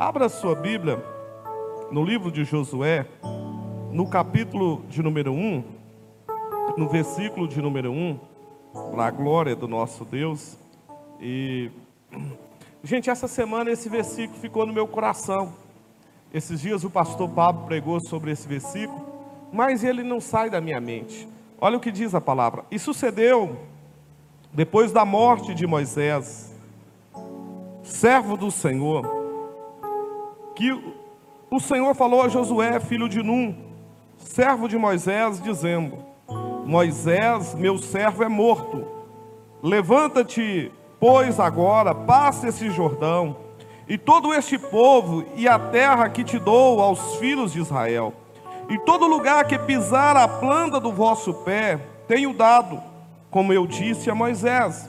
Abra sua Bíblia no livro de Josué, no capítulo de número 1, no versículo de número 1, para a glória do nosso Deus. E, gente, essa semana esse versículo ficou no meu coração. Esses dias o pastor Pablo pregou sobre esse versículo, mas ele não sai da minha mente. Olha o que diz a palavra. E sucedeu, depois da morte de Moisés, servo do Senhor, que o Senhor falou a Josué, filho de Num, servo de Moisés, dizendo: Moisés, meu servo, é morto. Levanta-te, pois agora, passa esse Jordão, e todo este povo, e a terra que te dou aos filhos de Israel. E todo lugar que pisar a planta do vosso pé, tenho dado, como eu disse a Moisés,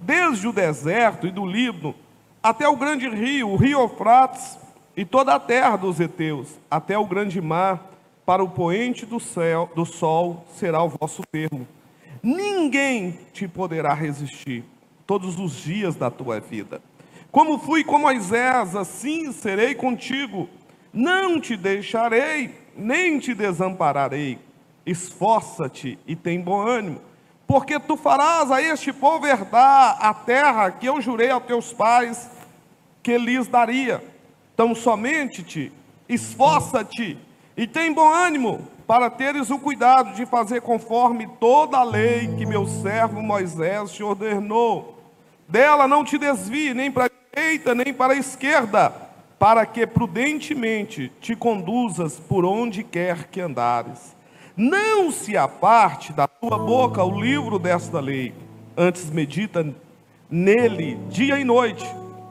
desde o deserto e do Líbano, até o grande rio, o rio Eufrates, e toda a terra dos heteus, até o grande mar, para o poente do céu, do sol será o vosso termo. Ninguém te poderá resistir todos os dias da tua vida. Como fui com Moisés, assim serei contigo. Não te deixarei, nem te desampararei. Esforça-te e tem bom ânimo, porque tu farás a este povo herdar a terra que eu jurei aos teus pais que lhes daria. Então somente te esforça-te e tem bom ânimo para teres o cuidado de fazer conforme toda a lei que meu servo Moisés te ordenou. Dela não te desvie nem para a direita nem para a esquerda, para que prudentemente te conduzas por onde quer que andares. Não se aparte da tua boca o livro desta lei, antes medita nele dia e noite,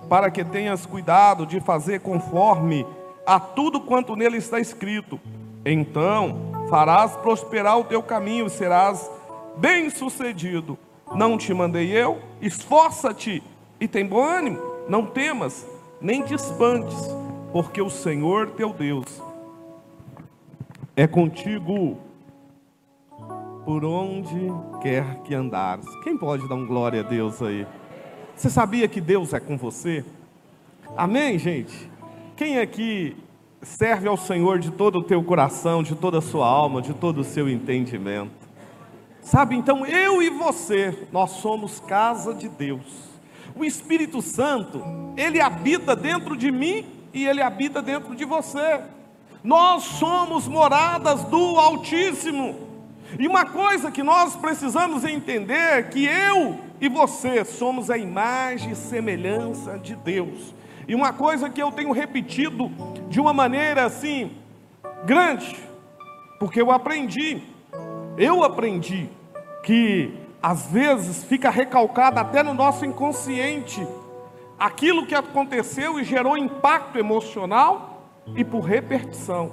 para que tenhas cuidado de fazer conforme a tudo quanto nele está escrito. Então farás prosperar o teu caminho e serás bem-sucedido. Não te mandei eu? Esforça-te e tem bom ânimo. Não temas, nem te espantes, porque o Senhor teu Deus é contigo por onde quer que andares. Quem pode dar um glória a Deus aí? Você sabia que Deus é com você? Amém, gente? Quem aqui serve ao Senhor de todo o teu coração, de toda a sua alma, de todo o seu entendimento? Sabe, então eu e você, nós somos casa de Deus. O Espírito Santo, ele habita dentro de mim e ele habita dentro de você. Nós somos moradas do Altíssimo. E uma coisa que nós precisamos entender é que eu e você somos a imagem e semelhança de Deus. E uma coisa que eu tenho repetido de uma maneira assim grande, porque eu aprendi, eu aprendi que às vezes fica recalcado até no nosso inconsciente aquilo que aconteceu e gerou impacto emocional e por repetição.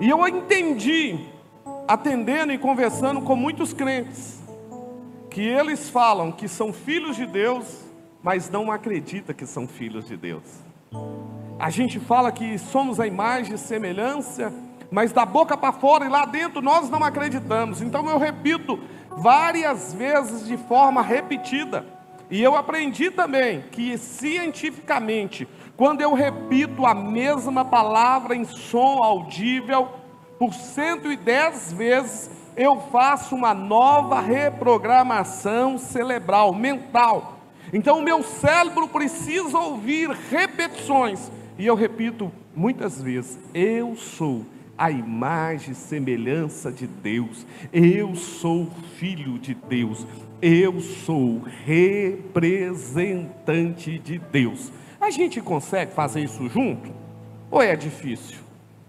E eu entendi, atendendo e conversando com muitos crentes, que eles falam que são filhos de Deus, mas não acredita que são filhos de Deus. A gente fala que somos a imagem e semelhança, mas da boca para fora e lá dentro nós não acreditamos. Então eu repito várias vezes de forma repetida. E eu aprendi também que cientificamente, quando eu repito a mesma palavra em som audível por 110 vezes, eu faço uma nova reprogramação cerebral, mental. Então o meu cérebro precisa ouvir repetições. E eu repito muitas vezes: eu sou a imagem e semelhança de Deus. Eu sou filho de Deus. Eu sou representante de Deus. A gente consegue fazer isso junto? Ou é difícil?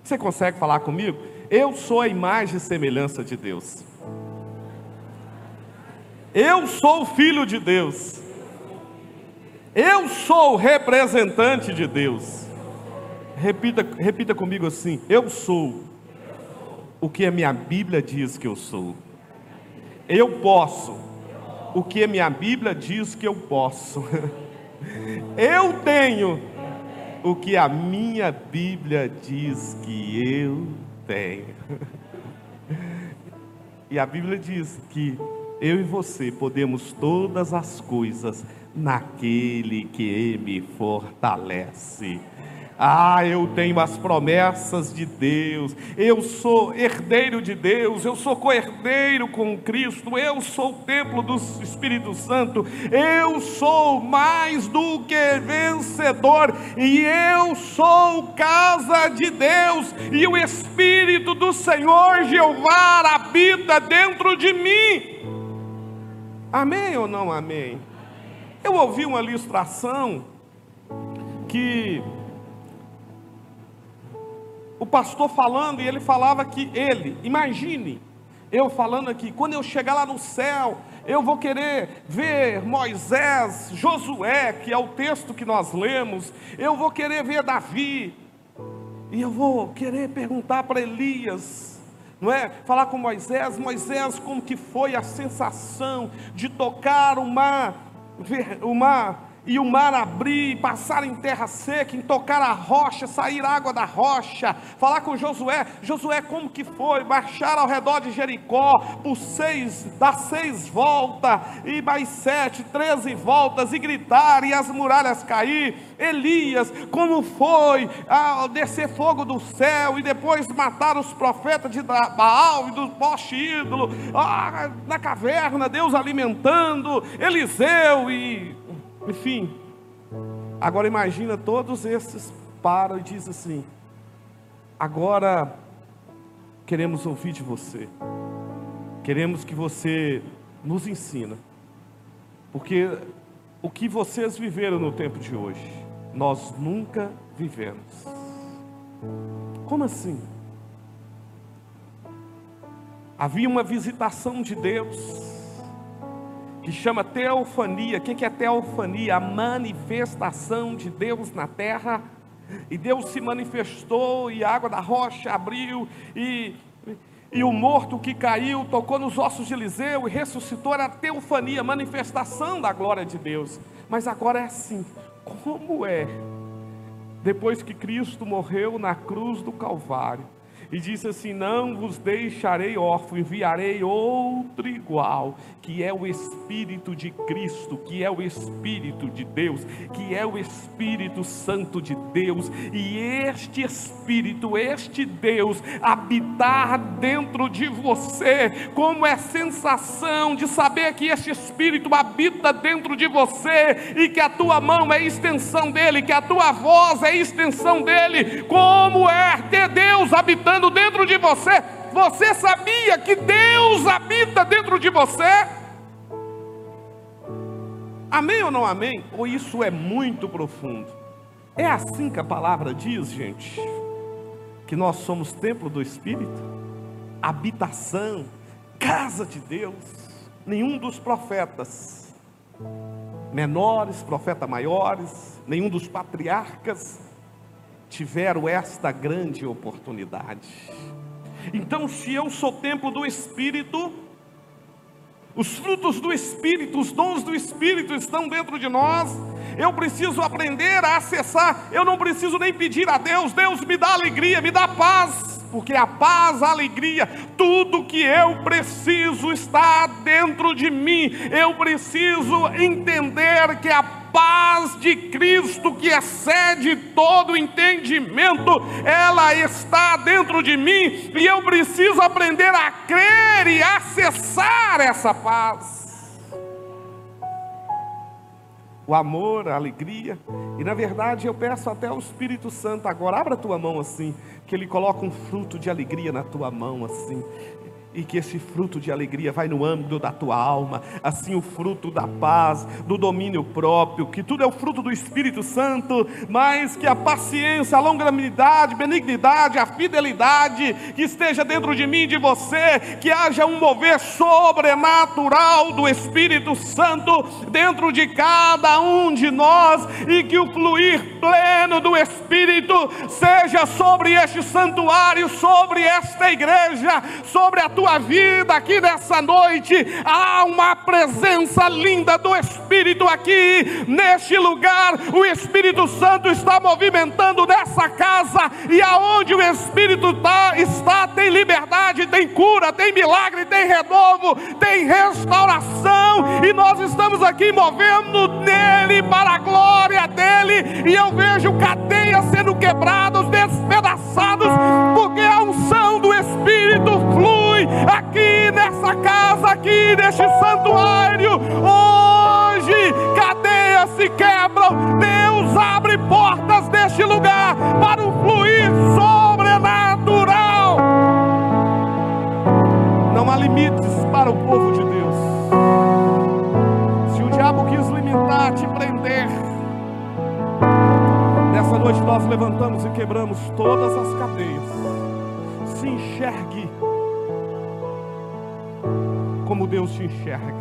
Você consegue falar comigo? Eu sou a imagem e semelhança de Deus. Eu sou filho de Deus. Eu sou representante de Deus. Repita, repita comigo assim: Eu sou o que a minha Bíblia diz que eu sou. Eu posso o que a minha Bíblia diz que eu posso. Eu tenho o que a minha Bíblia diz que eu tenho. E a Bíblia diz que eu e você podemos todas as coisas naquele que me fortalece. Ah, eu tenho as promessas de Deus, eu sou herdeiro de Deus, eu sou co-herdeiro com Cristo, eu sou o templo do Espírito Santo, eu sou mais do que vencedor, e eu sou casa de Deus, e o Espírito do Senhor Jeová habita dentro de mim. Amém ou não amém? Eu ouvi uma ilustração que o pastor falando e ele falava que ele, imagine, eu falando aqui, quando eu chegar lá no céu, eu vou querer ver Moisés, Josué, que é o texto que nós lemos, eu vou querer ver Davi, e eu vou querer perguntar para Elias, não é? Falar com Moisés, Moisés, como que foi a sensação de tocar o mar e o mar abrir, passar em terra seca, em tocar a rocha, sair água da rocha, falar com Josué, Josué como que foi, marchar ao redor de Jericó, por seis, dar seis voltas, e mais sete, treze voltas, e gritar, e as muralhas cair, Elias, como foi? A descer fogo do céu, e depois matar os profetas de Baal e do poste ídolo, ah, na caverna, Deus alimentando, Eliseu e enfim, agora imagina todos esses param e diz assim: agora queremos ouvir de você, queremos que você nos ensina, porque o que vocês viveram no tempo de hoje, nós nunca vivemos. Como assim? Havia uma visitação de Deus que chama teofania. O que é teofania? A manifestação de Deus na terra. E Deus se manifestou, e a água da rocha abriu, e, e o morto que caiu tocou nos ossos de Eliseu e ressuscitou. Era a teofania, manifestação da glória de Deus. Mas agora é assim: como é? Depois que Cristo morreu na cruz do Calvário, e disse assim: Não vos deixarei órfão, enviarei outro igual, que é o Espírito de Cristo, que é o Espírito de Deus, que é o Espírito Santo de Deus, e este Espírito, este Deus, habitar dentro de você, como é sensação de saber que este Espírito habita dentro de você, e que a tua mão é extensão dele, que a tua voz é extensão dele, como é ter Deus habitando dentro de você. Você sabia que Deus habita dentro de você? Amém ou não amém? Ou isso é muito profundo? É assim que a palavra diz, gente, que nós somos templo do Espírito, habitação, casa de Deus. Nenhum dos profetas menores, profetas maiores, nenhum dos patriarcas tiveram esta grande oportunidade. Então, se eu sou templo do Espírito, os frutos do Espírito, os dons do Espírito estão dentro de nós. Eu preciso aprender a acessar. Eu não preciso nem pedir a Deus, Deus me dá alegria, me dá paz, porque a paz, a alegria, tudo que eu preciso está dentro de mim. Eu preciso entender que a paz de Cristo que excede todo entendimento, ela está dentro de mim e eu preciso aprender a crer e acessar essa paz. O amor, a alegria, e na verdade eu peço até ao Espírito Santo agora, abra a tua mão assim, que ele coloca um fruto de alegria na tua mão assim e que esse fruto de alegria vai no âmbito da tua alma, assim o fruto da paz, do domínio próprio, que tudo é o fruto do Espírito Santo, mas que a paciência, a longanimidade, benignidade, a fidelidade que esteja dentro de mim e de você, que haja um mover sobrenatural do Espírito Santo dentro de cada um de nós e que o fluir pleno do Espírito seja sobre este santuário, sobre esta igreja, sobre a tua tua vida aqui nessa noite. Há uma presença linda do Espírito aqui, neste lugar. O Espírito Santo está movimentando nessa casa, e aonde o Espírito tá, está, tem liberdade, tem cura, tem milagre, tem renovo, tem restauração, e nós estamos aqui movendo nele para a glória dele, e eu vejo cadeias sendo quebradas, despedaçados, porque a unção do Espírito flui aqui nessa casa, aqui neste santuário. Hoje, cadeias se quebram, Deus abre portas deste lugar para o fluir sobrenatural. Não há limites para o povo de Deus. Se o diabo quis limitar, te prender, nessa noite nós levantamos e quebramos todas as cadeias se enxergue como Deus te enxerga.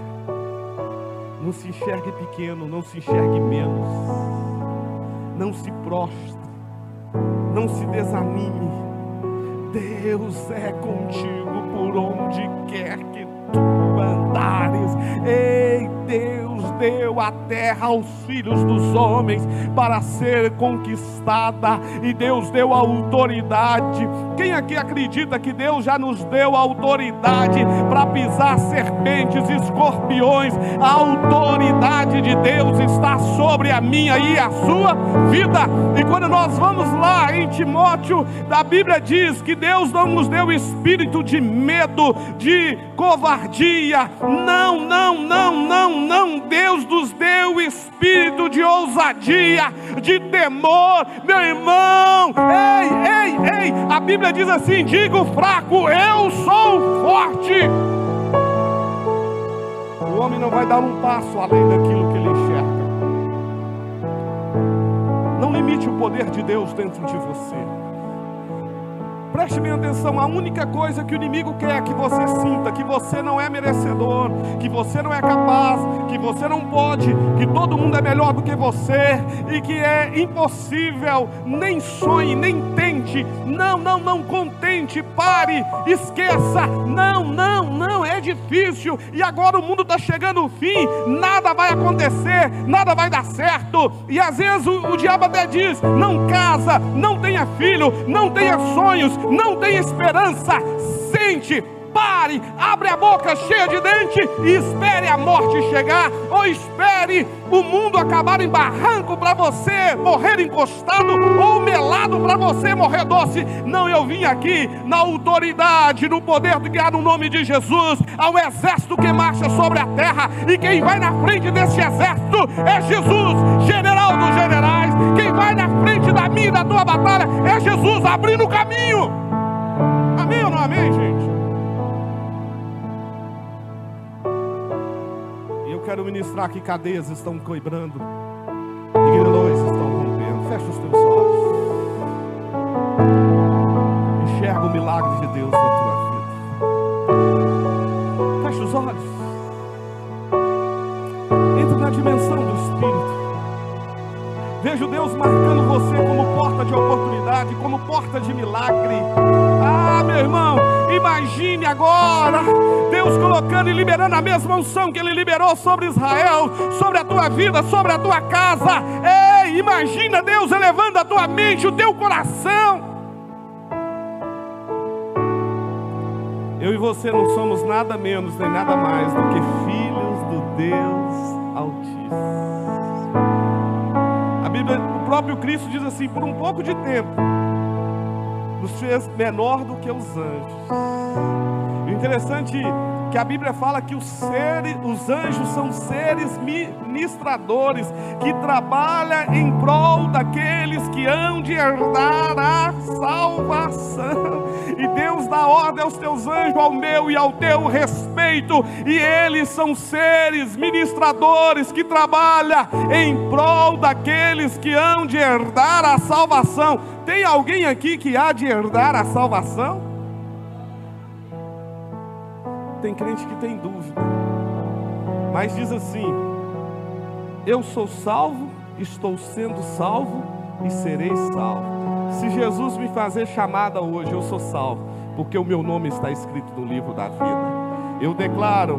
Não se enxergue pequeno, não se enxergue menos. Não se prostre, não se desanime. Deus é contigo por onde quer que tu andares. Ei, deu a terra aos filhos dos homens para ser conquistada, e Deus deu autoridade. Quem aqui acredita que Deus já nos deu autoridade para pisar serpentes, escorpiões? A autoridade de Deus está sobre a minha e a sua vida. E quando nós vamos lá em Timóteo, a Bíblia diz que Deus não nos deu espírito de medo, de covardia. Não, não, não, não, não. Deus nos deu espírito de ousadia, de temor. Meu irmão, ei, ei, ei. A Bíblia diz assim: diga o fraco, eu sou forte. O homem não vai dar um passo além daquilo que ele enxerga. Não limite o poder de Deus dentro de você. Preste bem atenção, a única coisa que o inimigo quer é que você sinta que você não é merecedor, que você não é capaz, que você não pode, que todo mundo é melhor do que você e que é impossível, nem sonhe, nem tente. Não, não, não contente, pare, esqueça. Não, não, não, é difícil. E agora o mundo está chegando ao fim, nada vai acontecer, nada vai dar certo. E às vezes o, o diabo até diz: não casa, não tenha filho, não tenha sonhos, não tem esperança, sente, pare, abre a boca cheia de dente e espere a morte chegar, ou espere o mundo acabar em barranco para você morrer encostado, ou melado para você morrer doce. Não, eu vim aqui na autoridade, no poder de guiar no nome de Jesus, ao exército que marcha sobre a terra, e quem vai na frente desse exército é Jesus, general dos generais. Quem vai na frente da minha e da tua batalha é Jesus, abrindo o caminho. Amém ou não amém, gente? Quero ministrar que cadeias estão quebrando, e grilhões estão rompendo. Fecha os teus olhos. Enxerga o milagre de Deus na tua vida. Fecha os olhos. Entra na dimensão do Espírito. Vejo Deus marcando você como porta de oportunidade, como porta de milagre. Ah, meu irmão, imagine agora Deus colocando e liberando a mesma unção que Ele liberou sobre Israel, sobre a tua vida, sobre a tua casa. Ei, imagina Deus elevando a tua mente, o teu coração. Eu e você não somos nada menos nem nada mais do que filhos do Deus Altíssimo. Bíblia, o próprio Cristo diz assim: por um pouco de tempo, nos fez menor do que os anjos. O interessante que a Bíblia fala que os, seres, os anjos são seres ministradores que trabalham em prol daqueles que hão de herdar a salvação. E Deus dá ordem aos teus anjos, ao meu e ao teu respeito, e eles são seres ministradores que trabalham em prol daqueles que hão de herdar a salvação. Tem alguém aqui que há de herdar a salvação? Tem crente que tem dúvida, mas diz assim: Eu sou salvo, estou sendo salvo e serei salvo. Se Jesus me fazer chamada hoje, eu sou salvo. porque o meu nome está escrito no livro da vida. Eu declaro,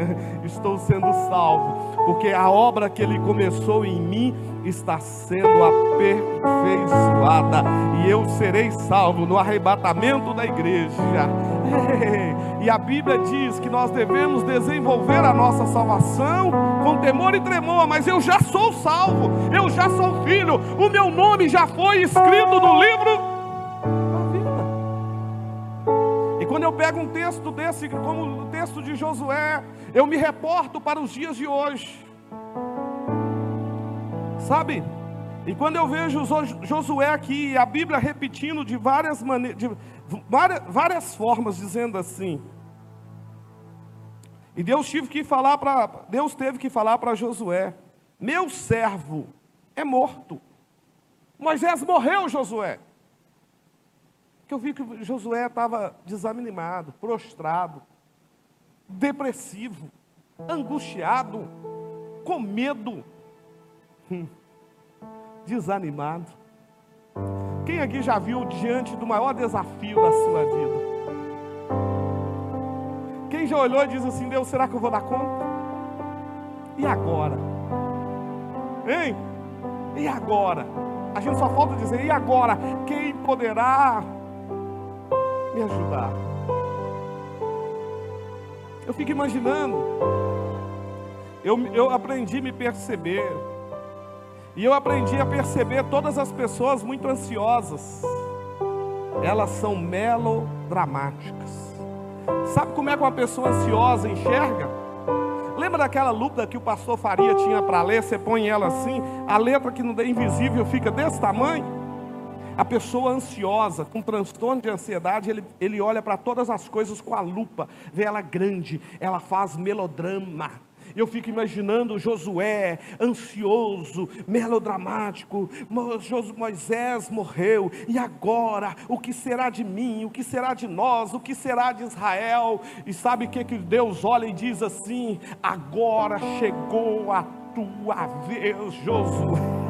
estou sendo salvo, porque a obra que ele começou em mim está sendo aperfeiçoada e eu serei salvo no arrebatamento da igreja. E a Bíblia diz que nós devemos desenvolver a nossa salvação com temor e tremor, mas eu já sou salvo, eu já sou filho, o meu nome já foi escrito no livro eu pego um texto desse, como o texto de Josué, eu me reporto para os dias de hoje. Sabe? E quando eu vejo Josué aqui, a Bíblia repetindo de várias maneiras, de várias, várias formas, dizendo assim. E Deus teve que falar para Deus teve que falar para Josué: Meu servo é morto. Moisés morreu, Josué. Que eu vi que Josué estava desanimado, prostrado, depressivo, angustiado, com medo. Hum desanimado. Quem aqui já viu diante do maior desafio da sua vida? Quem já olhou e diz assim: Deus, será que eu vou dar conta? E agora? Hein? E agora? A gente só falta dizer: e agora? Quem poderá me ajudar? Eu fico imaginando. Eu, eu aprendi a me perceber e eu aprendi a perceber todas as pessoas muito ansiosas. Elas são melodramáticas. Sabe como é que uma pessoa ansiosa enxerga? Lembra daquela luta que o pastor Faria tinha para ler? Você põe ela assim, a letra que não é invisível fica desse tamanho. A pessoa ansiosa, com transtorno de ansiedade, ele, ele olha para todas as coisas com a lupa, vê ela grande, ela faz melodrama eu fico imaginando Josué, ansioso, melodramático. Moisés morreu, e agora? O que será de mim? O que será de nós? O que será de Israel? E sabe o que, que Deus olha e diz assim: agora chegou a tua vez, Josué.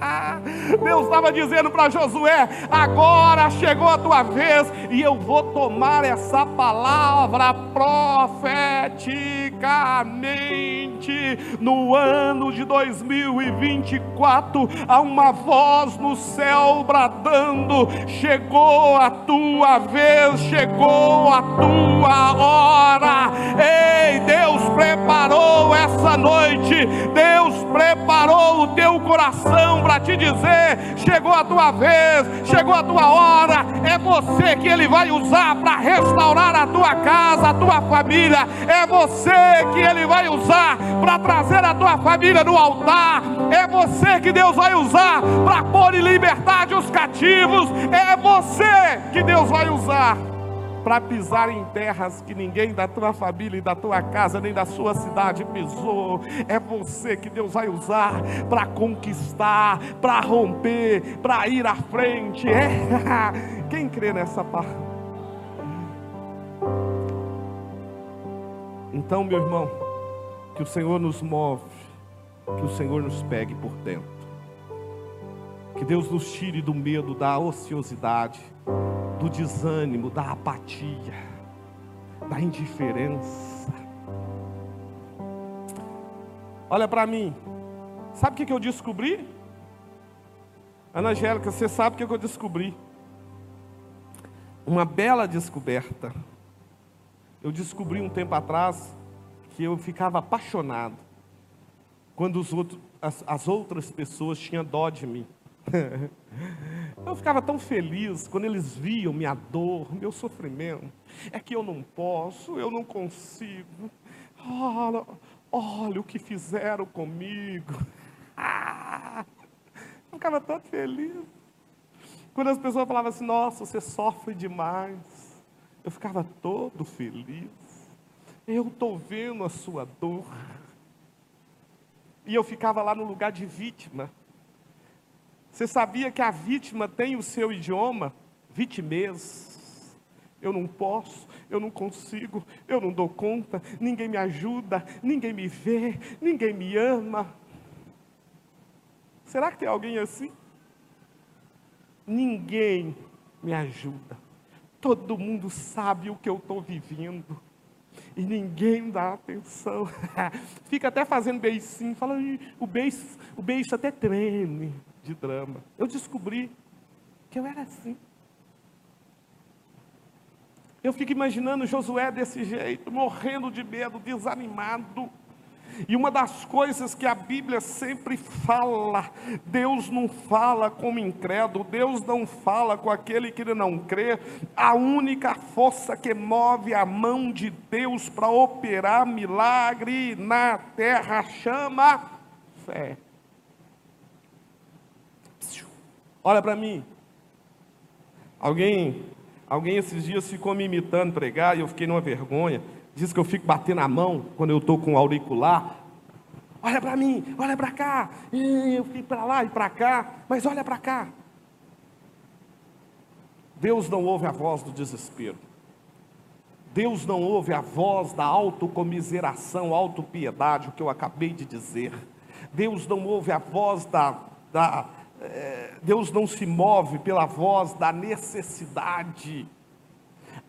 Deus estava dizendo para Josué: agora chegou a tua vez e eu vou tomar essa palavra profeticamente. No ano de 2024, há uma voz no céu bradando: chegou a tua vez, chegou a tua hora. Ei, Deus preparou essa noite, Deus preparou o teu coração para te dizer: chegou a tua vez, chegou a tua hora. É você que Ele vai usar para restaurar a tua casa, a tua família. É você que Ele vai usar para trazer a tua família no altar. É você que Deus vai usar para pôr em liberdade os cativos. É você que Deus vai usar para pisar em terras que ninguém da tua família e da tua casa nem da sua cidade pisou. É você que Deus vai usar para conquistar, para romper, para ir à frente. É. Quem crê nessa parte? Então, meu irmão, que o Senhor nos move, que o Senhor nos pegue por dentro. Que Deus nos tire do medo, da ociosidade do desânimo, da apatia, da indiferença. Olha para mim, sabe o que, eu descobri? Ana Angélica, você sabe o que eu descobri? Uma bela descoberta. Eu descobri um tempo atrás que eu ficava apaixonado quando outros, as, as outras pessoas tinham dó de mim. Eu ficava tão feliz quando eles viam minha dor, meu sofrimento. É que eu não posso, eu não consigo. Olha, olha o que fizeram comigo. Ah, eu ficava tão feliz. Quando as pessoas falavam assim, nossa, você sofre demais. Eu ficava todo feliz. Eu estou vendo a sua dor. E eu ficava lá no lugar de vítima. Você sabia que a vítima tem o seu idioma? Vitimez. Eu não posso, eu não consigo, eu não dou conta, ninguém me ajuda, ninguém me vê, ninguém me ama. Será que tem alguém assim? Ninguém me ajuda, Todo mundo sabe o que eu estou vivendo. E ninguém dá atenção. Fica até fazendo beicinho, fala, o beijo, o beijo até treme de drama. Eu descobri que eu era assim. Eu fico imaginando Josué desse jeito, morrendo de medo, desanimado. E uma das coisas que a Bíblia sempre fala, Deus não fala como incrédulo, Deus não fala com aquele que não crê. A única força que move a mão de Deus para operar milagre na terra chama fé. Olha para mim. Alguém, alguém esses dias ficou me imitando pregar e eu fiquei numa vergonha diz que eu fico batendo a mão quando eu estou com o auricular. Olha para mim, olha para cá. E eu fico para lá e para cá, mas olha para cá. Deus não ouve a voz do desespero. Deus não ouve a voz da autocomiseração, autopiedade, o que eu acabei de dizer. Deus não ouve a voz da, da é, Deus não se move pela voz da necessidade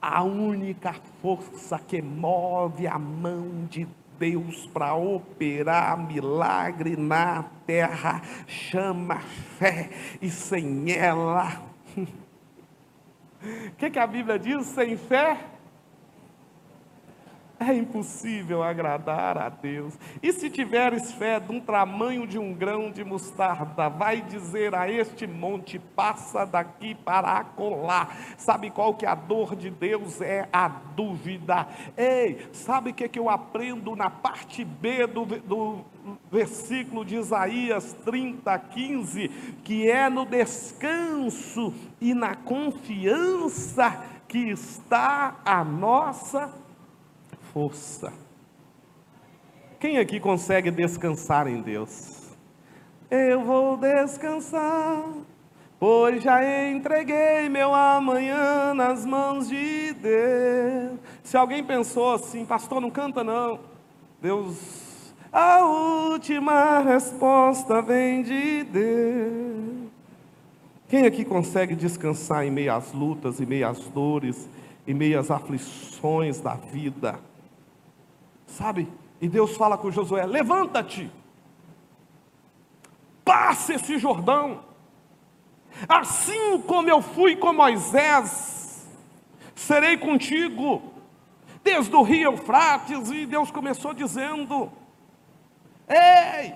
a única força que move a mão de Deus para operar milagre na terra chama fé, e sem ela. O que, que a Bíblia diz? Sem fé é impossível agradar a Deus. E se tiveres fé de um tamanho de um grão de mostarda, vai dizer a este monte: passa daqui para acolá. Sabe qual que é a dor de Deus? É a dúvida. Ei, sabe o que, que eu aprendo na parte B do, do versículo de Isaías 30, 15? Que é no descanso e na confiança que está a nossa força. Quem aqui consegue descansar em Deus? Eu vou descansar, pois já entreguei meu amanhã nas mãos de Deus. Se alguém pensou assim, pastor, não canta não. Deus, a última resposta vem de Deus. Quem aqui consegue descansar em meio às lutas, em meio às dores, em meio às aflições da vida? Sabe? E Deus fala com Josué: levanta-te, passe esse Jordão, assim como eu fui com Moisés, serei contigo, desde o rio Eufrates, e Deus começou dizendo: Ei,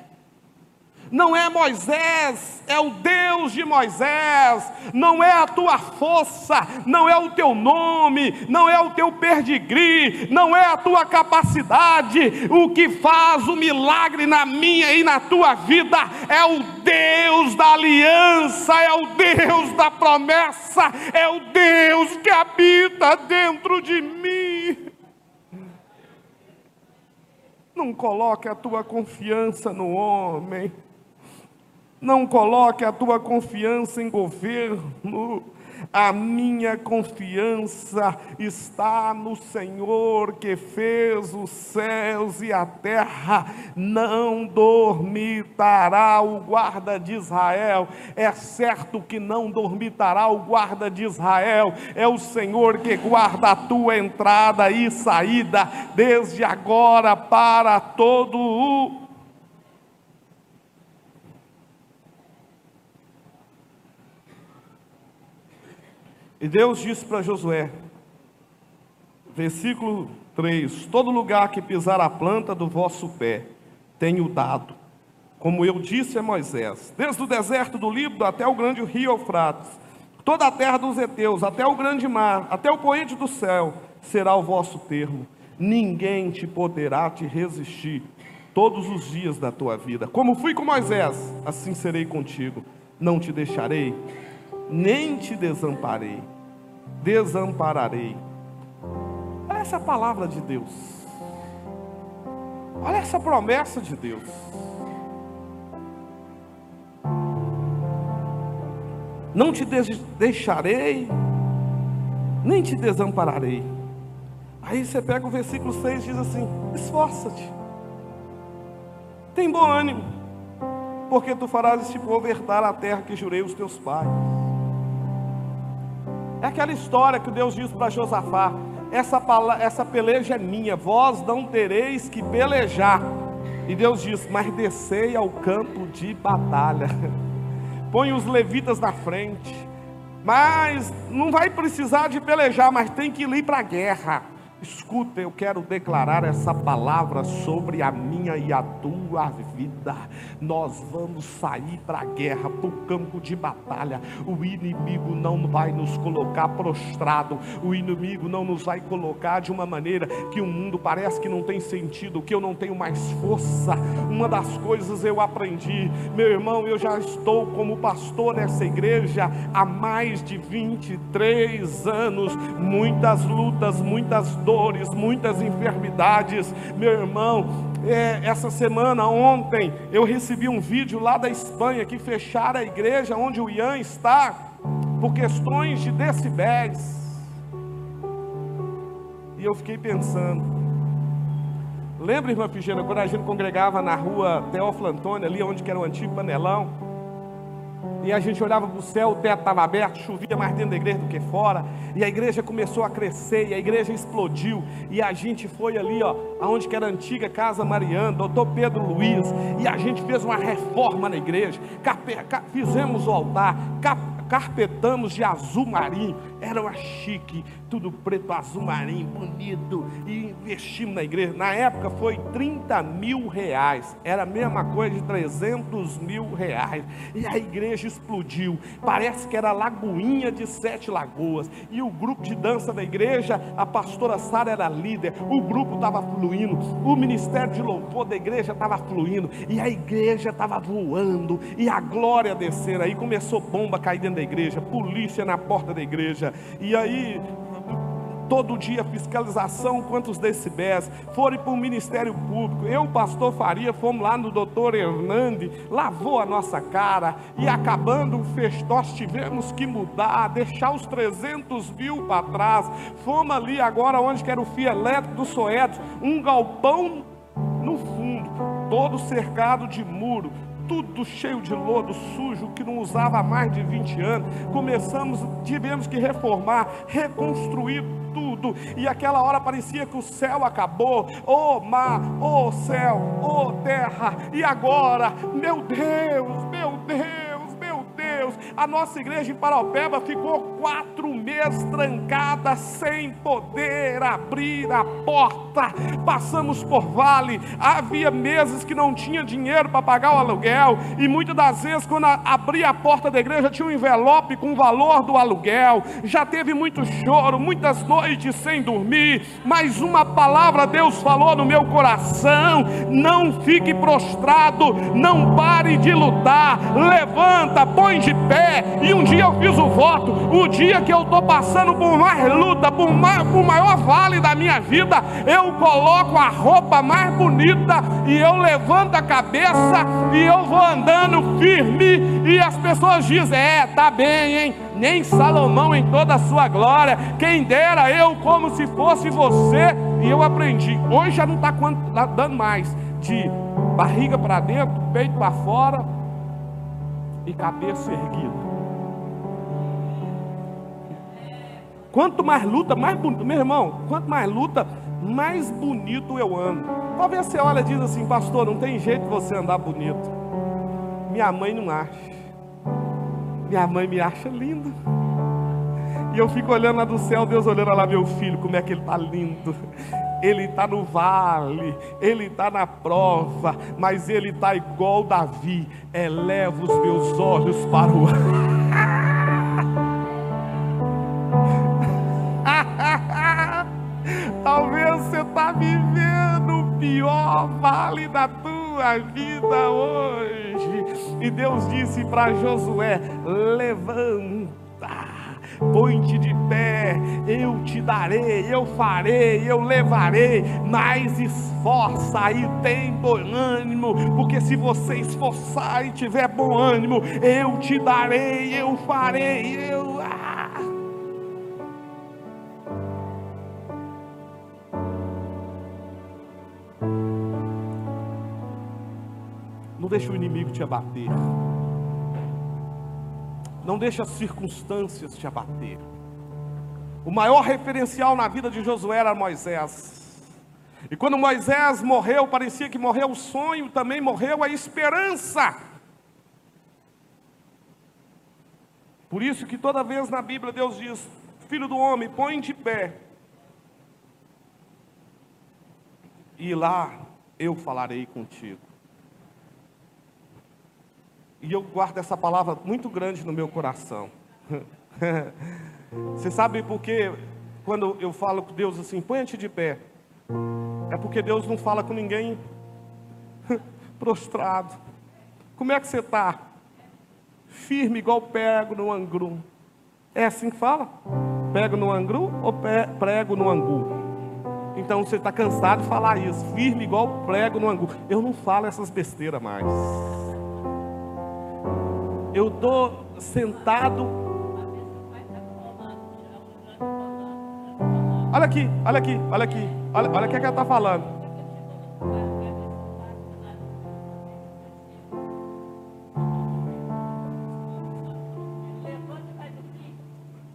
não é Moisés, é o Deus de Moisés, não é a tua força, não é o teu nome, não é o teu perdigri, não é a tua capacidade. O que faz o milagre na minha e na tua vida é o Deus da aliança, é o Deus da promessa, é o Deus que habita dentro de mim. Não coloque a tua confiança no homem. Não coloque a tua confiança em governo. A minha confiança está no Senhor que fez os céus e a terra. Não dormitará o guarda de Israel. É certo que não dormitará o guarda de Israel. É o Senhor que guarda a tua entrada e saída, desde agora para todo o E Deus disse para Josué, versículo 3: Todo lugar que pisar a planta do vosso pé, tenho dado, como eu disse a Moisés, desde o deserto do Líbano até o grande rio Eufrates, toda a terra dos heteus, até o grande mar, até o poente do céu, será o vosso termo. Ninguém te poderá te resistir todos os dias da tua vida. Como fui com Moisés, assim serei contigo. Não te deixarei, nem te desamparei desampararei. Olha essa palavra de Deus. Olha essa promessa de Deus. Não te deixarei, nem te desampararei. Aí você pega o versículo 6 e diz assim: Esforça-te, tem bom ânimo, porque tu farás este povo herdar a terra que jurei aos teus pais. É aquela história que Deus diz para Josafá: essa, essa peleja é minha, vós não tereis que pelejar. E Deus diz: Mas descei ao campo de batalha. Põe os levitas na frente. Mas não vai precisar de pelejar, mas tem que ir para a guerra. Escuta, eu quero declarar essa palavra sobre a minha e a tua vida. Nós vamos sair para a guerra, para o campo de batalha. O inimigo não vai nos colocar prostrado, o inimigo não nos vai colocar de uma maneira que o mundo parece que não tem sentido, que eu não tenho mais força. Uma das coisas eu aprendi, meu irmão, eu já estou como pastor nessa igreja há mais de 23 anos, muitas lutas, muitas dores muitas enfermidades. Meu irmão, é, essa semana, ontem, eu recebi um vídeo lá da Espanha que fecharam a igreja onde o Ian está por questões de decibéis. E eu fiquei pensando. Lembra, irmã Figena, quando a gente congregava na rua Teófilo Antônio, ali onde era o antigo panelão? E a gente olhava para o céu, o teto estava aberto, chovia mais dentro da igreja do que fora, e a igreja começou a crescer, e a igreja explodiu, e a gente foi ali, ó, aonde que era a antiga Casa Mariana, doutor Pedro Luiz, e a gente fez uma reforma na igreja, fizemos o altar, carpetamos de azul marinho, era uma chique, tudo preto, azul marinho, bonito, e investimos na igreja. Na época foi 30 mil reais, era a mesma coisa de 300 mil reais, e a igreja explodiu. Parece que era a Lagoinha de Sete Lagoas, e o grupo de dança da igreja, a pastora Sara era líder, o grupo estava fluindo, o ministério de louvor da igreja estava fluindo, e a igreja estava voando, e a glória descer. Aí começou bomba cair dentro da igreja, polícia na porta da igreja, e aí todo dia fiscalização, quantos decibéis, forem para o Ministério Público. Eu, pastor Faria, fomos lá no doutor Hernandes, lavou a nossa cara e acabando o fecho, nós tivemos que mudar, deixar os 300 mil para trás. Fomos ali agora onde que era o fio elétrico do Soetos, um galpão no fundo, todo cercado de muro, tudo cheio de lodo, sujo, que não usava há mais de 20 anos. Começamos, tivemos que reformar, reconstruir tudo, e aquela hora parecia que o céu acabou. Oh mar, oh céu, oh terra, e agora, meu Deus, meu Deus Deus, a nossa igreja em Paraupeba ficou quatro meses trancada, sem poder abrir a porta. Passamos por vale, havia meses que não tinha dinheiro para pagar o aluguel, e muitas das vezes, quando abria a porta da igreja, tinha um envelope com o valor do aluguel. Já teve muito choro, muitas noites sem dormir, mas uma palavra Deus falou no meu coração: não fique prostrado, não pare de lutar, levanta, põe de pé. E um dia eu fiz o voto: o dia que eu estou passando por mais luta, por, mais, por maior vale da minha vida, eu coloco a roupa mais bonita e eu levanto a cabeça e eu vou andando firme. E as pessoas dizem: É, tá bem, hein? Nem Salomão em toda a sua glória, quem dera eu como se fosse você. E eu aprendi, hoje já não está tá dando mais de barriga para dentro, peito para fora, e cabeça erguida. Quanto mais luta, mais bonito, meu irmão, quanto mais luta, mais bonito eu ando. Talvez você olha e diz assim, pastor, não tem jeito de você andar bonito. Minha mãe não acha. Minha mãe me acha lindo. E eu fico olhando lá do céu, Deus olhando lá meu filho, como é que ele está lindo ele está no vale, ele está na prova, mas ele está igual Davi. Eleva os meus olhos para o Talvez você está vivendo o pior vale da tua vida hoje. E Deus disse para Josué: levanta põe-te de pé, eu te darei, eu farei, eu levarei, mas esforça e tem bom ânimo, porque se você esforçar e tiver bom ânimo, eu te darei, eu farei, eu. Ah. Não deixe o inimigo te abater. Não deixe as circunstâncias te abater. O maior referencial na vida de Josué era Moisés. E quando Moisés morreu, parecia que morreu o sonho, também morreu a esperança. Por isso que toda vez na Bíblia Deus diz: Filho do homem, põe de pé. E lá eu falarei contigo. E eu guardo essa palavra muito grande no meu coração. Você sabe por que quando eu falo com Deus assim, põe-te de pé? É porque Deus não fala com ninguém prostrado. Como é que você está? Firme igual prego no angrum. É assim que fala? Pego no angrum ou prego no angu? Então você está cansado de falar isso. Firme igual prego no angu. Eu não falo essas besteiras mais. Eu estou sentado. Olha aqui, olha aqui, olha aqui. Olha, olha o que, é que ela está falando.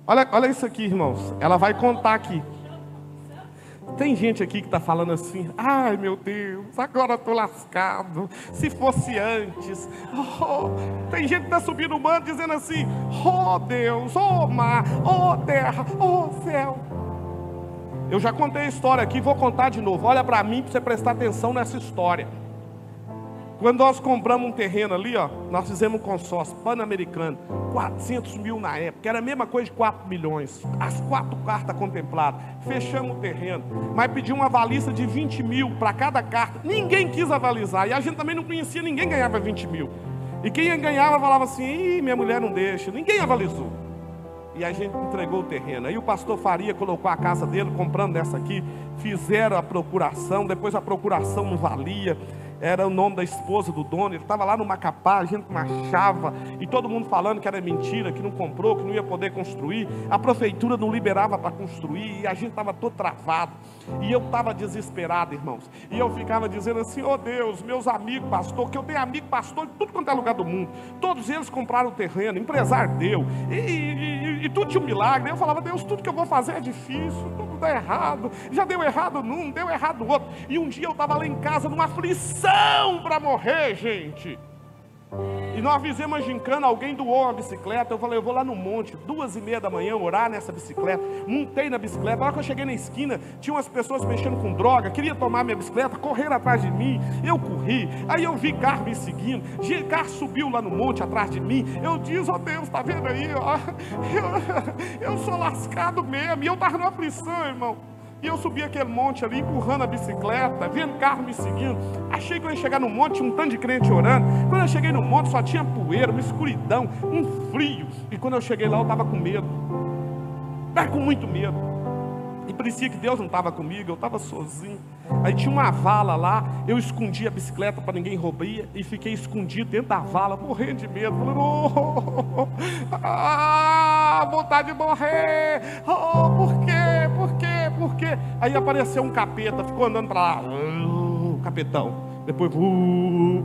Olha, olha isso aqui, irmãos. Ela vai contar aqui. Tem gente aqui que está falando assim: ai meu Deus, agora estou lascado. Se fosse antes. Oh, tem gente que está subindo o mano dizendo assim: oh Deus, oh mar, oh terra, oh céu. Eu já contei a história aqui, vou contar de novo. Olha para mim para você prestar atenção nessa história. Quando nós compramos um terreno ali, ó, nós fizemos um consórcio pan-americano, 400 mil na época, era a mesma coisa de 4 milhões, as quatro cartas contempladas. Fechamos o terreno, mas pediu uma avaliza de 20 mil para cada carta. Ninguém quis avalizar, e a gente também não conhecia, ninguém ganhava 20 mil. E quem ganhava falava assim: Ih, minha mulher não deixa, ninguém avalizou e a gente entregou o terreno. Aí o pastor Faria colocou a casa dele, comprando dessa aqui, fizeram a procuração, depois a procuração não valia, era o nome da esposa do dono, ele estava lá no Macapá, a gente marchava, e todo mundo falando que era mentira, que não comprou, que não ia poder construir, a prefeitura não liberava para construir, e a gente estava todo travado, e eu estava desesperado, irmãos, e eu ficava dizendo assim: oh Deus, meus amigos pastor, que eu tenho amigo pastor em tudo quanto é lugar do mundo, todos eles compraram o terreno, empresário deu, e, e, e, e tudo tinha um milagre, eu falava: Deus, tudo que eu vou fazer é difícil, tudo dá errado, já deu errado num, deu errado outro, e um dia eu estava lá em casa numa aflição, para morrer, gente. E nós fizemos a gincana, alguém doou uma bicicleta. Eu falei, eu vou lá no monte, duas e meia da manhã, orar nessa bicicleta. Montei na bicicleta. Na hora que eu cheguei na esquina, tinha umas pessoas mexendo com droga, queria tomar minha bicicleta, correram atrás de mim. Eu corri. Aí eu vi carro me seguindo. Carro subiu lá no monte atrás de mim. Eu disse, ó oh, Deus, tá vendo aí? Ó, eu, eu sou lascado mesmo. E eu estava numa aflição, irmão. E eu subi aquele monte ali, empurrando a bicicleta, vendo carro me seguindo. Achei que eu ia chegar no monte, tinha um tanto de crente orando. Quando eu cheguei no monte, só tinha poeira, uma escuridão, um frio. E quando eu cheguei lá, eu estava com medo. Estava com muito medo. E parecia que Deus não estava comigo, eu estava sozinho. Aí tinha uma vala lá, eu escondi a bicicleta para ninguém roubar e fiquei escondido dentro da vala, morrendo de medo. Falando, oh, ah, vontade de morrer. Oh, por quê? Por quê? Por quê? Aí apareceu um capeta, ficou andando para lá. Oh, capetão depois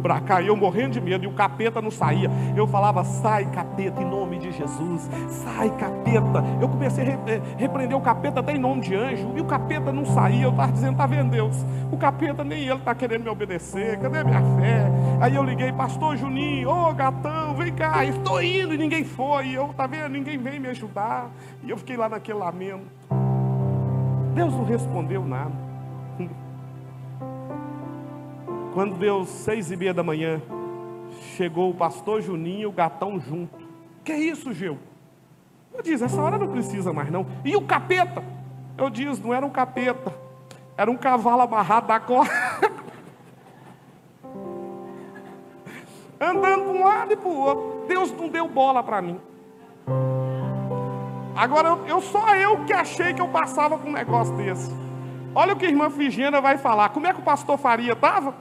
para cá, e eu morrendo de medo, e o capeta não saía. Eu falava, sai capeta, em nome de Jesus, sai capeta. Eu comecei a eh, repreender o capeta até em nome de anjo, e o capeta não saía. Eu estava dizendo, está vendo Deus? O capeta nem ele está querendo me obedecer, cadê minha fé? Aí eu liguei, pastor Juninho, ô gatão, vem cá, estou indo, e ninguém foi. Eu, tá vendo? Ninguém veio me ajudar. E eu fiquei lá naquele lamento. Deus não respondeu nada. Quando deu seis e meia da manhã, chegou o pastor Juninho e o gatão junto. Que é isso, Geu? Eu disse, essa hora não precisa mais não. E o capeta? Eu disse, não era um capeta, era um cavalo amarrado da corda. Andando para um lado e para o outro. Deus não deu bola para mim. Agora, eu, eu, só eu que achei que eu passava com um negócio desse. Olha o que a irmã Figena vai falar. Como é que o pastor Faria estava?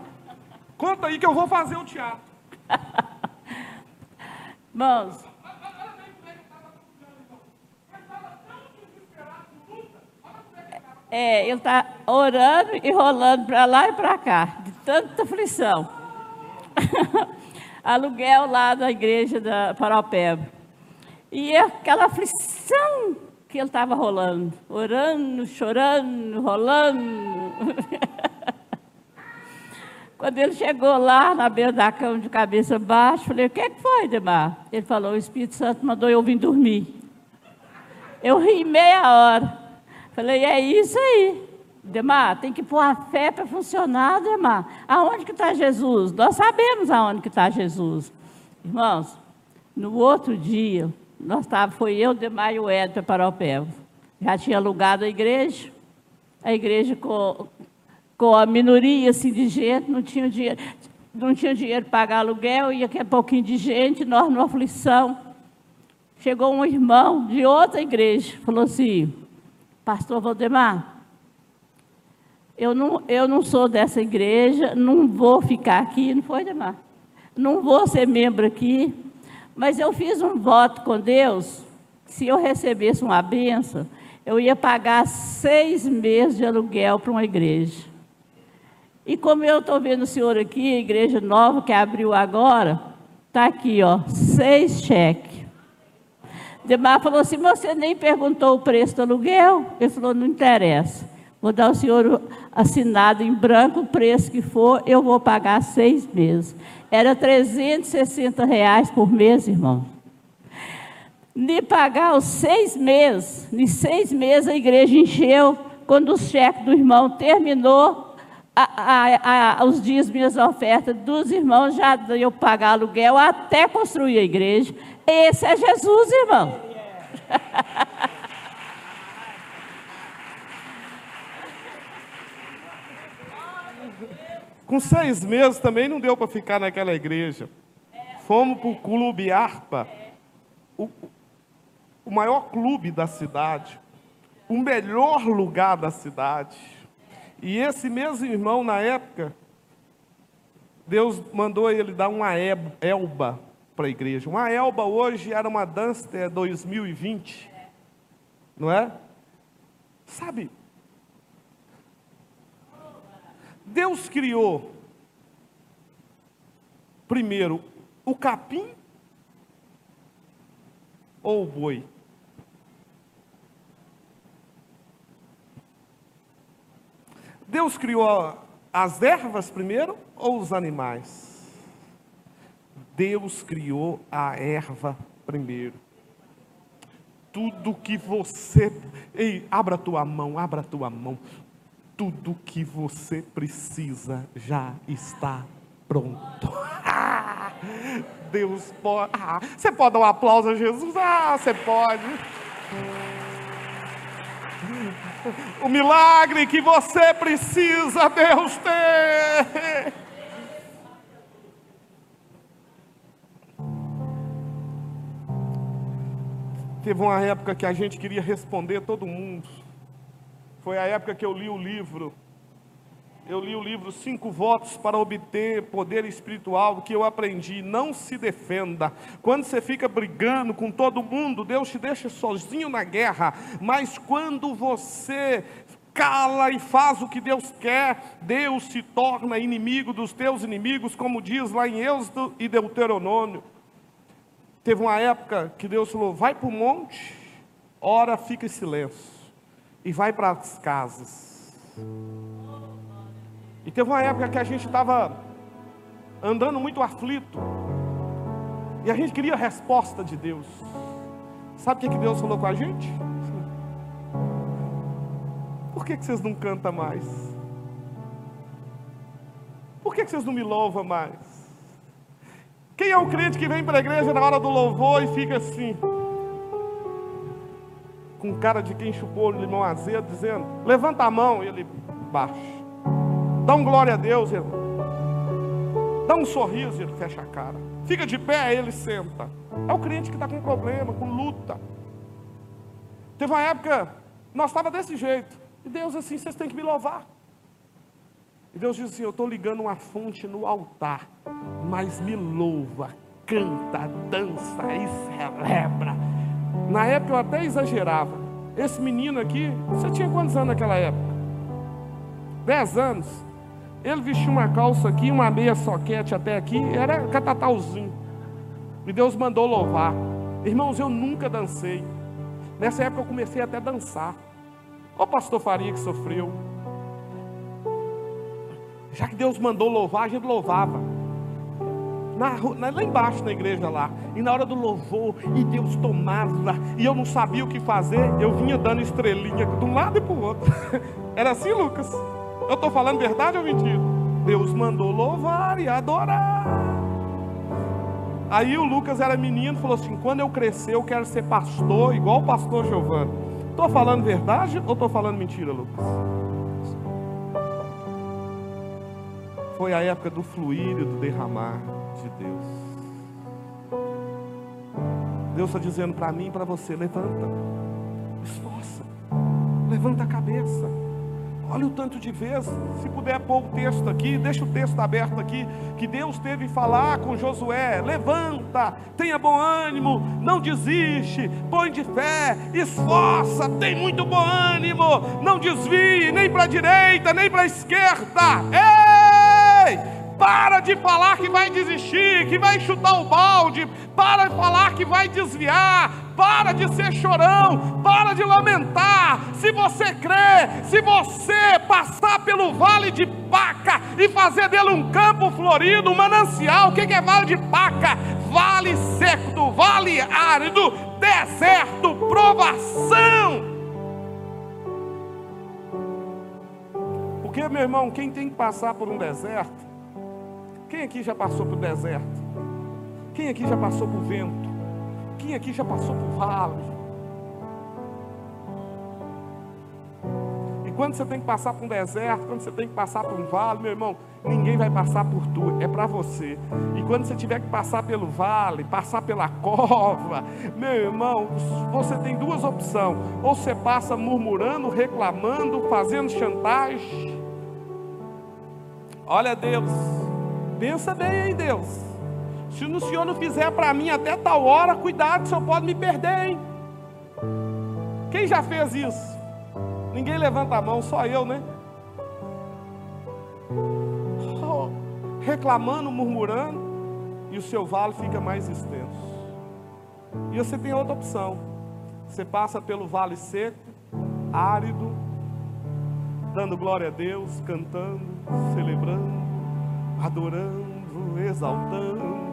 Conta aí que eu vou fazer o teatro. Irmãos. É, ele está orando e rolando para lá e para cá, de tanta aflição. Aluguel lá da igreja da Paropeba. E é aquela aflição que ele estava rolando. Orando, chorando, rolando. Quando ele chegou lá na beira da cama de cabeça baixa, falei, o que, é que foi, Demar? Ele falou, o Espírito Santo mandou eu vir dormir. Eu ri meia hora. Falei, é isso aí. Demar, tem que pôr a fé para funcionar, Demar. Aonde que está Jesus? Nós sabemos aonde que está Jesus. Irmãos, no outro dia, nós tava, foi eu, Demar e o Edson para o pé. Já tinha alugado a igreja, a igreja com, com a minoria assim, de gente, não tinha dinheiro, não tinha dinheiro para pagar aluguel, ia aquele pouquinho de gente, nós numa aflição. Chegou um irmão de outra igreja, falou assim, pastor Valdemar, eu não, eu não sou dessa igreja, não vou ficar aqui, não foi, Demar? Não vou ser membro aqui, mas eu fiz um voto com Deus, se eu recebesse uma benção, eu ia pagar seis meses de aluguel para uma igreja. E como eu estou vendo o senhor aqui, a igreja nova que abriu agora, está aqui, ó, seis cheques. Demar falou assim: você nem perguntou o preço do aluguel? Ele falou: não interessa. Vou dar ao senhor assinado em branco, o preço que for, eu vou pagar seis meses. Era 360 reais por mês, irmão. De pagar os seis meses, em seis meses a igreja encheu. Quando o cheque do irmão terminou, a, a, a, os dias minhas ofertas dos irmãos já eu pagar aluguel até construir a igreja. Esse é Jesus, irmão. Com seis meses também não deu para ficar naquela igreja. Fomos para o Clube Arpa, o, o maior clube da cidade, o melhor lugar da cidade. E esse mesmo irmão, na época, Deus mandou ele dar uma elba para a igreja. Uma elba hoje era uma Duster 2020, não é? Sabe, Deus criou, primeiro, o capim ou o boi? Deus criou as ervas primeiro ou os animais? Deus criou a erva primeiro. Tudo que você. Ei, abra tua mão, abra tua mão tudo que você precisa já está pronto. Deus pode. Ah, você pode dar um aplauso a Jesus? Ah, você pode. O milagre que você precisa, Deus tem. Teve uma época que a gente queria responder todo mundo. Foi a época que eu li o livro. Eu li o livro Cinco Votos para Obter Poder Espiritual, que eu aprendi. Não se defenda. Quando você fica brigando com todo mundo, Deus te deixa sozinho na guerra. Mas quando você cala e faz o que Deus quer, Deus se torna inimigo dos teus inimigos, como diz lá em Êxodo e Deuteronômio. Teve uma época que Deus falou: vai para o monte, ora, fica em silêncio e vai para as casas. E teve uma época que a gente estava andando muito aflito. E a gente queria a resposta de Deus. Sabe o que, que Deus falou com a gente? Por que, que vocês não cantam mais? Por que, que vocês não me louvam mais? Quem é o crente que vem para a igreja na hora do louvor e fica assim? Com cara de quem chupou limão azedo, dizendo: Levanta a mão, ele baixa. Dá um glória a Deus, ele dá um sorriso, ele fecha a cara. Fica de pé, ele senta. É o crente que está com problema, com luta. Teve uma época, nós estávamos desse jeito. E Deus assim, vocês têm que me louvar. E Deus diz assim: Eu estou ligando uma fonte no altar, mas me louva, canta, dança e celebra. Na época eu até exagerava. Esse menino aqui, você tinha quantos anos naquela época? Dez anos. Ele vestia uma calça aqui, uma meia soquete até aqui, era catatauzinho. E Deus mandou louvar. Irmãos, eu nunca dancei. Nessa época eu comecei até a dançar. Ó, pastor Faria que sofreu. Já que Deus mandou louvar, a gente louvava. Na, lá embaixo na igreja lá. E na hora do louvor, e Deus tomava, e eu não sabia o que fazer, eu vinha dando estrelinha de um lado e para o outro. Era assim, Lucas? Eu estou falando verdade ou mentira? Deus mandou louvar e adorar. Aí o Lucas era menino, falou assim: quando eu crescer, eu quero ser pastor, igual o pastor Giovanni. Estou falando verdade ou estou falando mentira, Lucas? Foi a época do fluir e do derramar de Deus. Deus está dizendo para mim e para você: levanta, esforça, levanta a cabeça. Olha o tanto de vezes, se puder pôr o texto aqui, deixa o texto aberto aqui, que Deus teve falar com Josué: levanta, tenha bom ânimo, não desiste, põe de fé, esforça, tem muito bom ânimo, não desvie nem para a direita, nem para a esquerda. Ei! Para de falar que vai desistir, que vai chutar o balde. Para de falar que vai desviar. Para de ser chorão. Para de lamentar. Se você crê, se você passar pelo vale de Paca e fazer dele um campo florido, um manancial. O que é vale de Paca? Vale seco, vale árido, deserto, provação. Porque, meu irmão, quem tem que passar por um deserto quem aqui já passou por deserto? Quem aqui já passou por vento? Quem aqui já passou por vale? E quando você tem que passar por um deserto, quando você tem que passar por um vale, meu irmão, ninguém vai passar por tu, é para você. E quando você tiver que passar pelo vale, passar pela cova, meu irmão, você tem duas opções: ou você passa murmurando, reclamando, fazendo chantagem. Olha Deus. Pensa bem em Deus. Se o Senhor não fizer para mim até tal hora, cuidado, o Senhor pode me perder, hein? Quem já fez isso? Ninguém levanta a mão, só eu, né? Oh, reclamando, murmurando, e o seu vale fica mais extenso. E você tem outra opção. Você passa pelo vale seco, árido, dando glória a Deus, cantando, celebrando adorando, exaltando.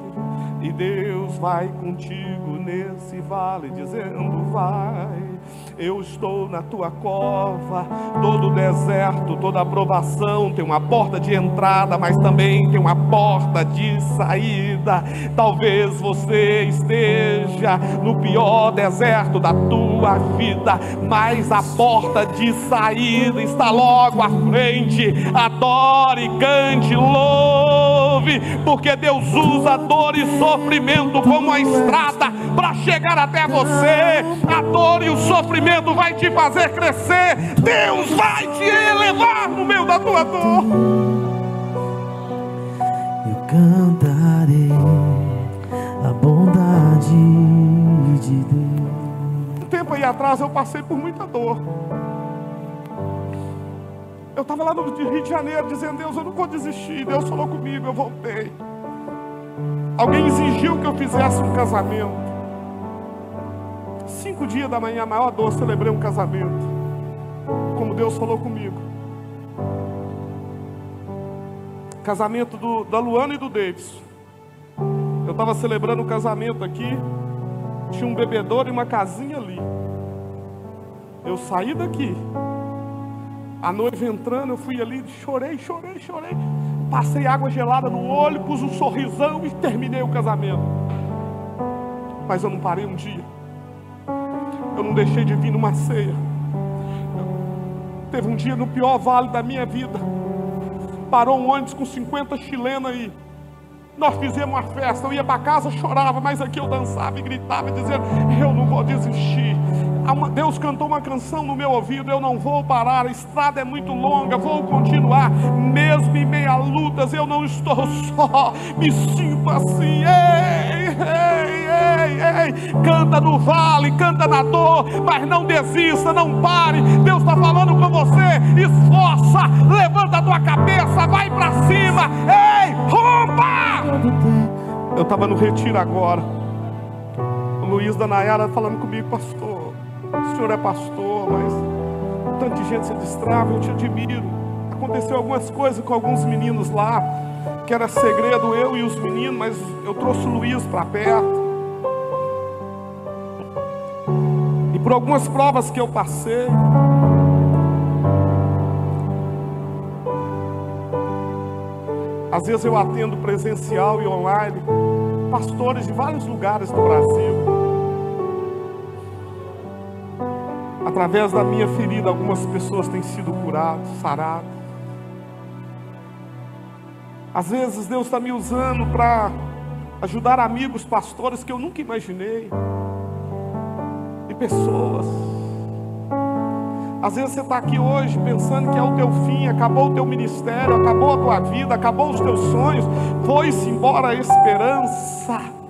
E Deus vai contigo nesse vale, dizendo: Vai eu estou na tua cova, todo deserto, toda aprovação tem uma porta de entrada, mas também tem uma porta de saída. Talvez você esteja no pior deserto da tua vida, mas a porta de saída está logo à frente. Adore, cante, louve, porque Deus usa dor e sofrimento como a estrada para chegar até você. A dor e o sofrimento vai te fazer crescer. Deus vai te elevar no meio da tua dor. Eu cantarei a bondade de Deus. Um tempo aí atrás eu passei por muita dor. Eu estava lá no Rio de Janeiro dizendo, Deus, eu não vou desistir. Deus falou comigo, eu voltei. Alguém exigiu que eu fizesse um casamento cinco dias da manhã, a maior dor, celebrei um casamento. Como Deus falou comigo. Casamento do, da Luana e do Davis. Eu estava celebrando o um casamento aqui. Tinha um bebedouro e uma casinha ali. Eu saí daqui. A noiva entrando, eu fui ali, chorei, chorei, chorei. Passei água gelada no olho, pus um sorrisão e terminei o casamento. Mas eu não parei um dia eu não deixei de vir numa ceia. Teve um dia no pior vale da minha vida. Parou um ônibus com 50 chilenos aí. Nós fizemos uma festa, eu ia para casa, chorava, mas aqui eu dançava e gritava, dizendo: Eu não vou desistir. Deus cantou uma canção no meu ouvido, eu não vou parar, a estrada é muito longa, vou continuar, mesmo em meia lutas, eu não estou só, me sinto assim, ei, ei, ei, ei, canta no vale, canta na dor, mas não desista, não pare, Deus está falando com você, esforça, levanta a tua cabeça, vai para cima, ei, rompa! Eu estava no retiro agora, o Luiz da Nayara falando comigo, pastor, O senhor é pastor, mas tanto de gente se destrava, eu te admiro. Aconteceu algumas coisas com alguns meninos lá, que era segredo eu e os meninos, mas eu trouxe o Luiz para perto. Por algumas provas que eu passei, Às vezes eu atendo presencial e online pastores de vários lugares do Brasil. Através da minha ferida, algumas pessoas têm sido curadas, saradas. Às vezes Deus está me usando para ajudar amigos pastores que eu nunca imaginei. Pessoas. Às vezes você está aqui hoje pensando que é o teu fim, acabou o teu ministério, acabou a tua vida, acabou os teus sonhos, foi-se embora a esperança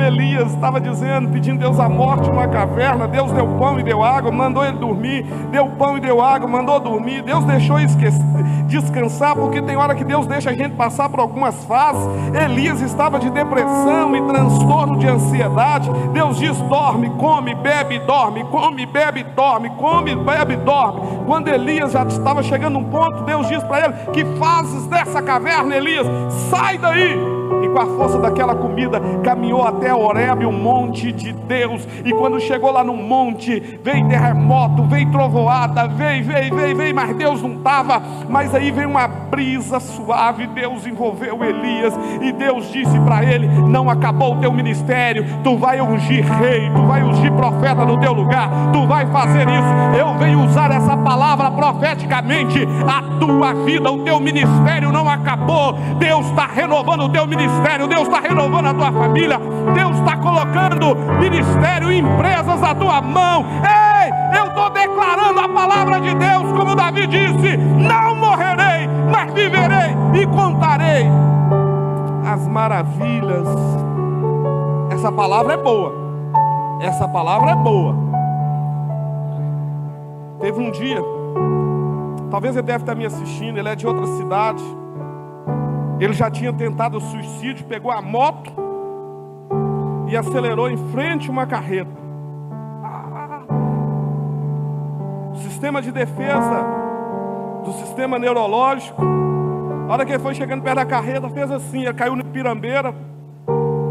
como Elias estava dizendo, pedindo Deus a morte uma caverna. Deus deu pão e deu água, mandou ele dormir. Deu pão e deu água, mandou dormir. Deus deixou esquecer, descansar, porque tem hora que Deus deixa a gente passar por algumas fases. Elias estava de depressão e transtorno de ansiedade. Deus diz: dorme, come, bebe, dorme, come, bebe, dorme, come, bebe, dorme. Quando Elias já estava chegando um ponto, Deus diz para ele: Que fazes dessa caverna, Elias? Sai daí e com a força daquela comida caminhou até Horebe, o monte de Deus. E quando chegou lá no monte, veio terremoto, veio trovoada, veio, veio, veio, veio, mas Deus não estava. Mas aí veio uma brisa suave, Deus envolveu Elias e Deus disse para ele: Não acabou o teu ministério, tu vai ungir rei, tu vai ungir profeta no teu lugar, tu vai fazer isso. Eu venho usar essa palavra profeticamente. A tua vida, o teu ministério não acabou. Deus está renovando o teu ministério ministério, Deus está renovando a tua família, Deus está colocando ministério, empresas na tua mão. Ei, eu estou declarando a palavra de Deus, como Davi disse: não morrerei, mas viverei e contarei as maravilhas. Essa palavra é boa, essa palavra é boa. Teve um dia, talvez ele deve estar me assistindo, ele é de outra cidade. Ele já tinha tentado o suicídio, pegou a moto e acelerou em frente a uma carreta. O sistema de defesa do sistema neurológico, na hora que ele foi chegando perto da carreta, fez assim, ele caiu na pirambeira,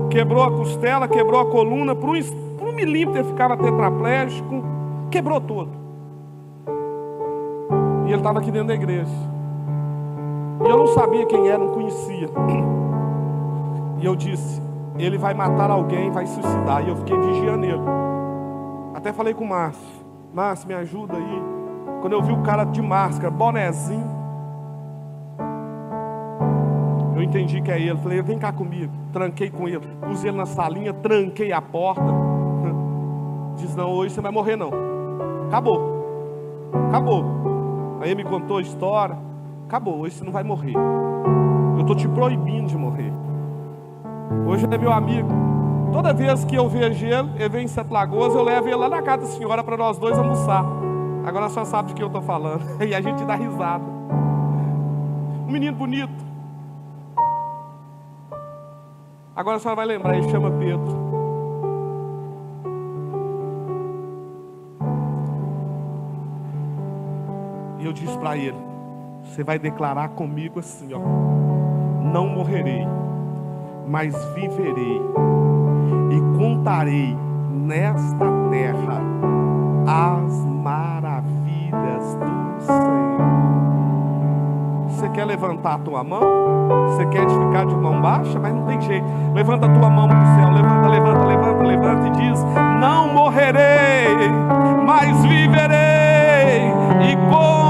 quebrou a costela, quebrou a coluna, por um, por um milímetro ele ficava tetraplégico, quebrou todo. E ele estava aqui dentro da igreja. E eu não sabia quem era, não conhecia. E eu disse: ele vai matar alguém, vai suicidar. E eu fiquei vigiando ele. Até falei com o Márcio: Márcio, me ajuda aí. Quando eu vi o cara de máscara, bonezinho, eu entendi que é ele. Falei: vem cá comigo. Tranquei com ele. Pus ele na salinha, tranquei a porta. Diz: não, hoje você vai morrer, não. Acabou. Acabou. Aí ele me contou a história. Acabou, hoje você não vai morrer. Eu estou te proibindo de morrer. Hoje ele é meu amigo. Toda vez que eu vejo ele, ele vem em Sete Lagoas, eu levo ele lá na casa da senhora para nós dois almoçar. Agora a senhora sabe de que eu estou falando. E a gente dá risada. Um menino bonito. Agora a senhora vai lembrar, ele chama Pedro. E eu disse para ele: você vai declarar comigo assim, ó: Não morrerei, mas viverei e contarei nesta terra as maravilhas do Senhor. Você quer levantar a tua mão? Você quer ficar de mão baixa? Mas não tem jeito. Levanta a tua mão para o céu. Levanta, levanta, levanta, levanta e diz: Não morrerei, mas viverei e contarei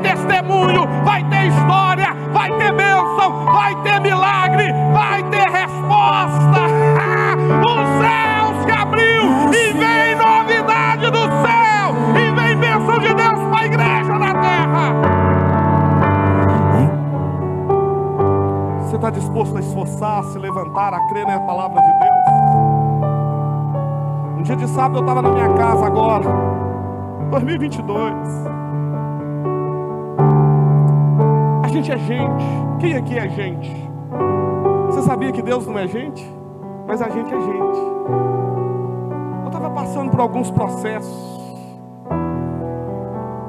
testemunho, vai ter história, vai ter bênção, vai ter milagre, vai ter resposta. Os céus que abriu e vem novidade do céu e vem bênção de Deus para a igreja na terra. está disposto a esforçar, a se levantar, a crer na palavra de Deus? Um Dia de sábado eu estava na minha casa agora. 2022. Gente é gente. Quem aqui é gente? Você sabia que Deus não é gente? Mas a gente é gente. Eu estava passando por alguns processos,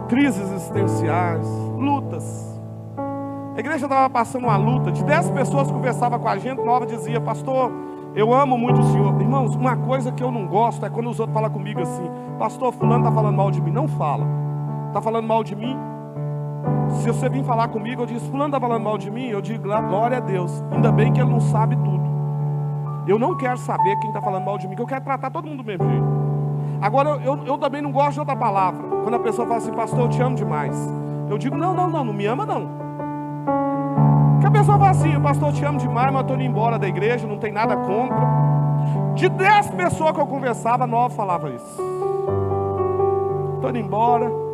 crises existenciais, lutas. A igreja estava passando uma luta. De dez pessoas que conversavam com a gente, nova dizia, pastor, eu amo muito o Senhor. Irmãos, uma coisa que eu não gosto é quando os outros falam comigo assim, pastor, fulano está falando mal de mim. Não fala. Está falando mal de mim? Se você vir falar comigo, eu digo, fulano está falando mal de mim, eu digo, glória a Deus. Ainda bem que ele não sabe tudo. Eu não quero saber quem está falando mal de mim, que eu quero tratar todo mundo do mesmo jeito. Agora, eu, eu também não gosto de outra palavra. Quando a pessoa fala assim, pastor, eu te amo demais. Eu digo, não, não, não, não me ama não. Que a pessoa fala assim, pastor, eu te amo demais, mas estou indo embora da igreja, não tem nada contra. De dez pessoas que eu conversava, nove falavam isso. Estou indo embora.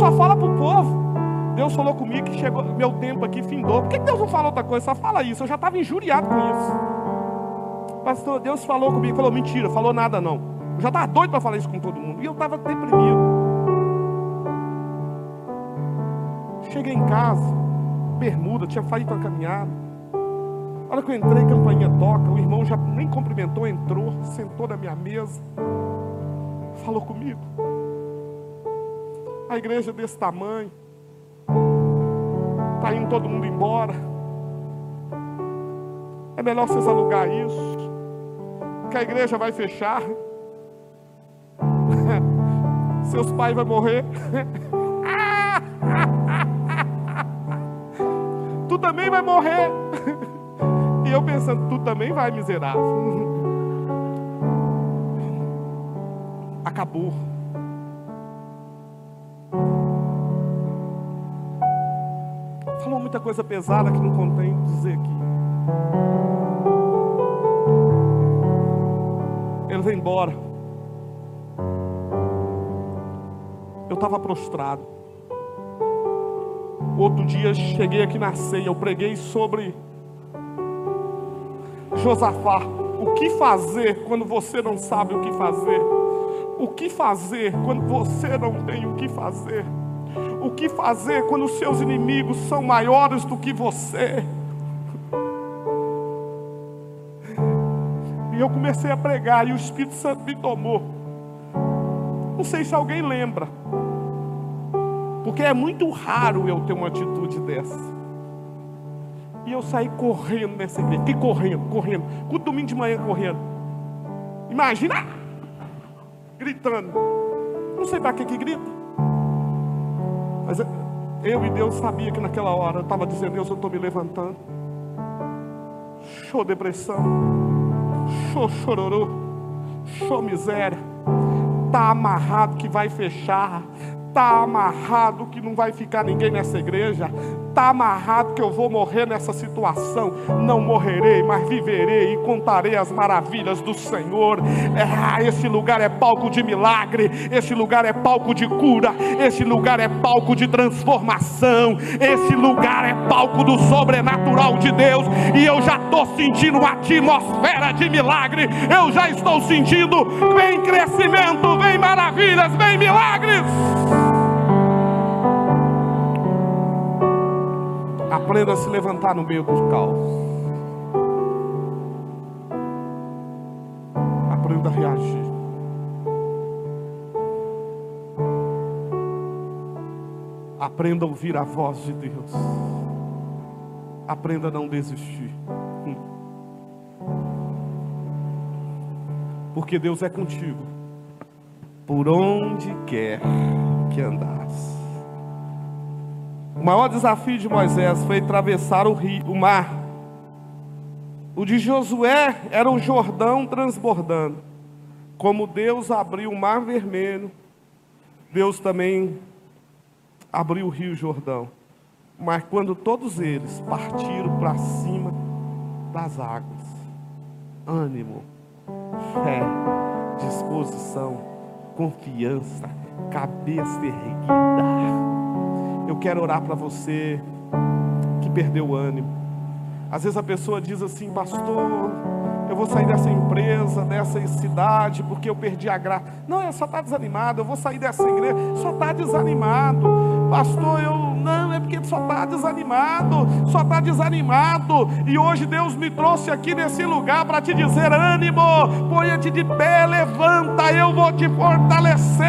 Só fala para o povo. Deus falou comigo que chegou, meu tempo aqui findou. Por que Deus não falou outra coisa? Só fala isso. Eu já estava injuriado com isso. Pastor, Deus falou comigo, falou mentira, falou nada não. Eu já estava doido para falar isso com todo mundo. E eu estava deprimido. Cheguei em casa, bermuda, tinha feito uma caminhada. A hora que eu entrei, a campainha toca, o irmão já nem cumprimentou, entrou, sentou na minha mesa, falou comigo. A igreja desse tamanho, está indo todo mundo embora. É melhor vocês alugar isso, que a igreja vai fechar. Seus pais vão morrer. tu também vai morrer. E eu pensando, tu também vai, miserável. Acabou. Falou muita coisa pesada que não contém dizer aqui. Ele veio embora. Eu estava prostrado. Outro dia cheguei aqui na ceia, eu preguei sobre Josafá. O que fazer quando você não sabe o que fazer? O que fazer quando você não tem o que fazer? O que fazer quando os seus inimigos são maiores do que você? E eu comecei a pregar e o Espírito Santo me tomou. Não sei se alguém lembra. Porque é muito raro eu ter uma atitude dessa. E eu saí correndo nessa igreja. Fiquei correndo, correndo. Com domingo de manhã correndo. Imagina! Gritando. Não sei para que que grita. Eu e Deus sabia que naquela hora eu estava dizendo, Deus, eu estou me levantando. Show depressão. Show chororô. Show miséria. Está amarrado que vai fechar. Está amarrado que não vai ficar ninguém nessa igreja. Está amarrado que eu vou morrer nessa situação. Não morrerei, mas viverei e contarei as maravilhas do Senhor. É, esse lugar é palco de milagre. Esse lugar é palco de cura. Esse lugar é palco de transformação. Esse lugar é palco do sobrenatural de Deus. E eu já estou sentindo uma atmosfera de milagre. Eu já estou sentindo. Vem crescimento, vem maravilhas, vem milagres. Aprenda a se levantar no meio do caos. Aprenda a reagir. Aprenda a ouvir a voz de Deus. Aprenda a não desistir. Porque Deus é contigo. Por onde quer que andares. O maior desafio de Moisés foi atravessar o, rio, o mar. O de Josué era o Jordão transbordando. Como Deus abriu o mar vermelho, Deus também abriu o rio Jordão. Mas quando todos eles partiram para cima das águas, ânimo, fé, disposição, confiança, cabeça erguida eu quero orar para você que perdeu o ânimo. Às vezes a pessoa diz assim, pastor, eu vou sair dessa empresa, dessa cidade, porque eu perdi a graça. Não, é só está desanimado, eu vou sair dessa igreja, só está desanimado. Pastor, eu não, é porque só está desanimado, só está desanimado. E hoje Deus me trouxe aqui nesse lugar para te dizer: ânimo, ponha-te de pé, levanta, eu vou te fortalecer.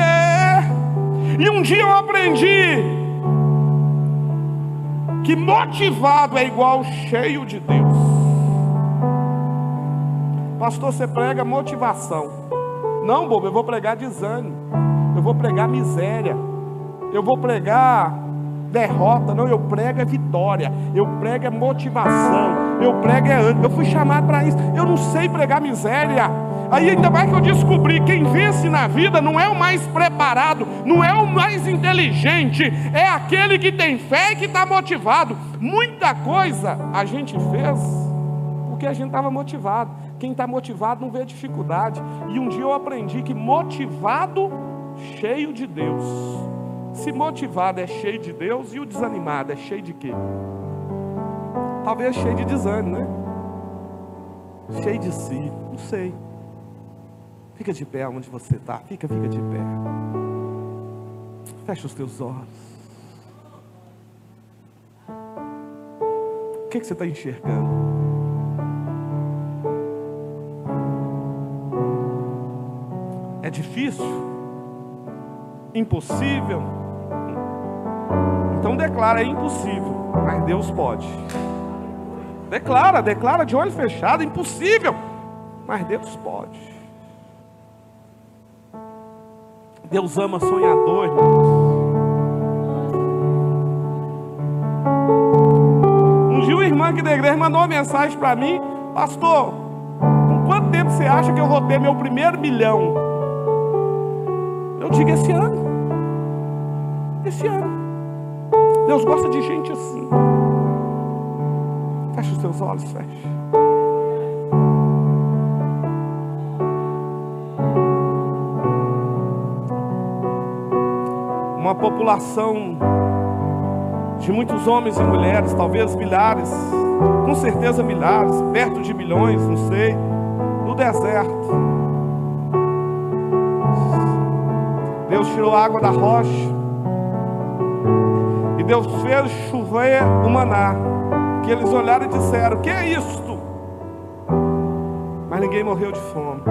E um dia eu aprendi que motivado é igual cheio de Deus. Pastor, você prega motivação. Não, bobo, eu vou pregar desânimo. Eu vou pregar miséria. Eu vou pregar derrota. Não, eu prego é vitória. Eu prego é motivação. Eu prego é ânimo. Eu fui chamado para isso. Eu não sei pregar miséria. Aí ainda mais que eu descobri, quem vence na vida não é o mais preparado, não é o mais inteligente, é aquele que tem fé e que está motivado. Muita coisa a gente fez porque a gente estava motivado. Quem está motivado não vê dificuldade. E um dia eu aprendi que motivado, cheio de Deus. Se motivado é cheio de Deus e o desanimado é cheio de quê? Talvez cheio de desânimo, né? Cheio de si, não sei. Fica de pé onde você está. Fica, fica de pé. Fecha os teus olhos. O que, que você está enxergando? É difícil? Impossível? Então declara, é impossível, mas Deus pode. Declara, declara de olho fechado, impossível, mas Deus pode. Deus ama sonhador. Um dia uma irmã aqui da igreja mandou uma mensagem para mim, pastor, com quanto tempo você acha que eu vou ter meu primeiro milhão? Eu digo esse ano. Esse ano. Deus gosta de gente assim. Fecha os seus olhos, fecha. Uma população de muitos homens e mulheres, talvez milhares, com certeza milhares, perto de milhões, não sei, no deserto. Deus tirou a água da rocha e Deus fez chover o maná. Que eles olharam e disseram: Que é isto? Mas ninguém morreu de fome.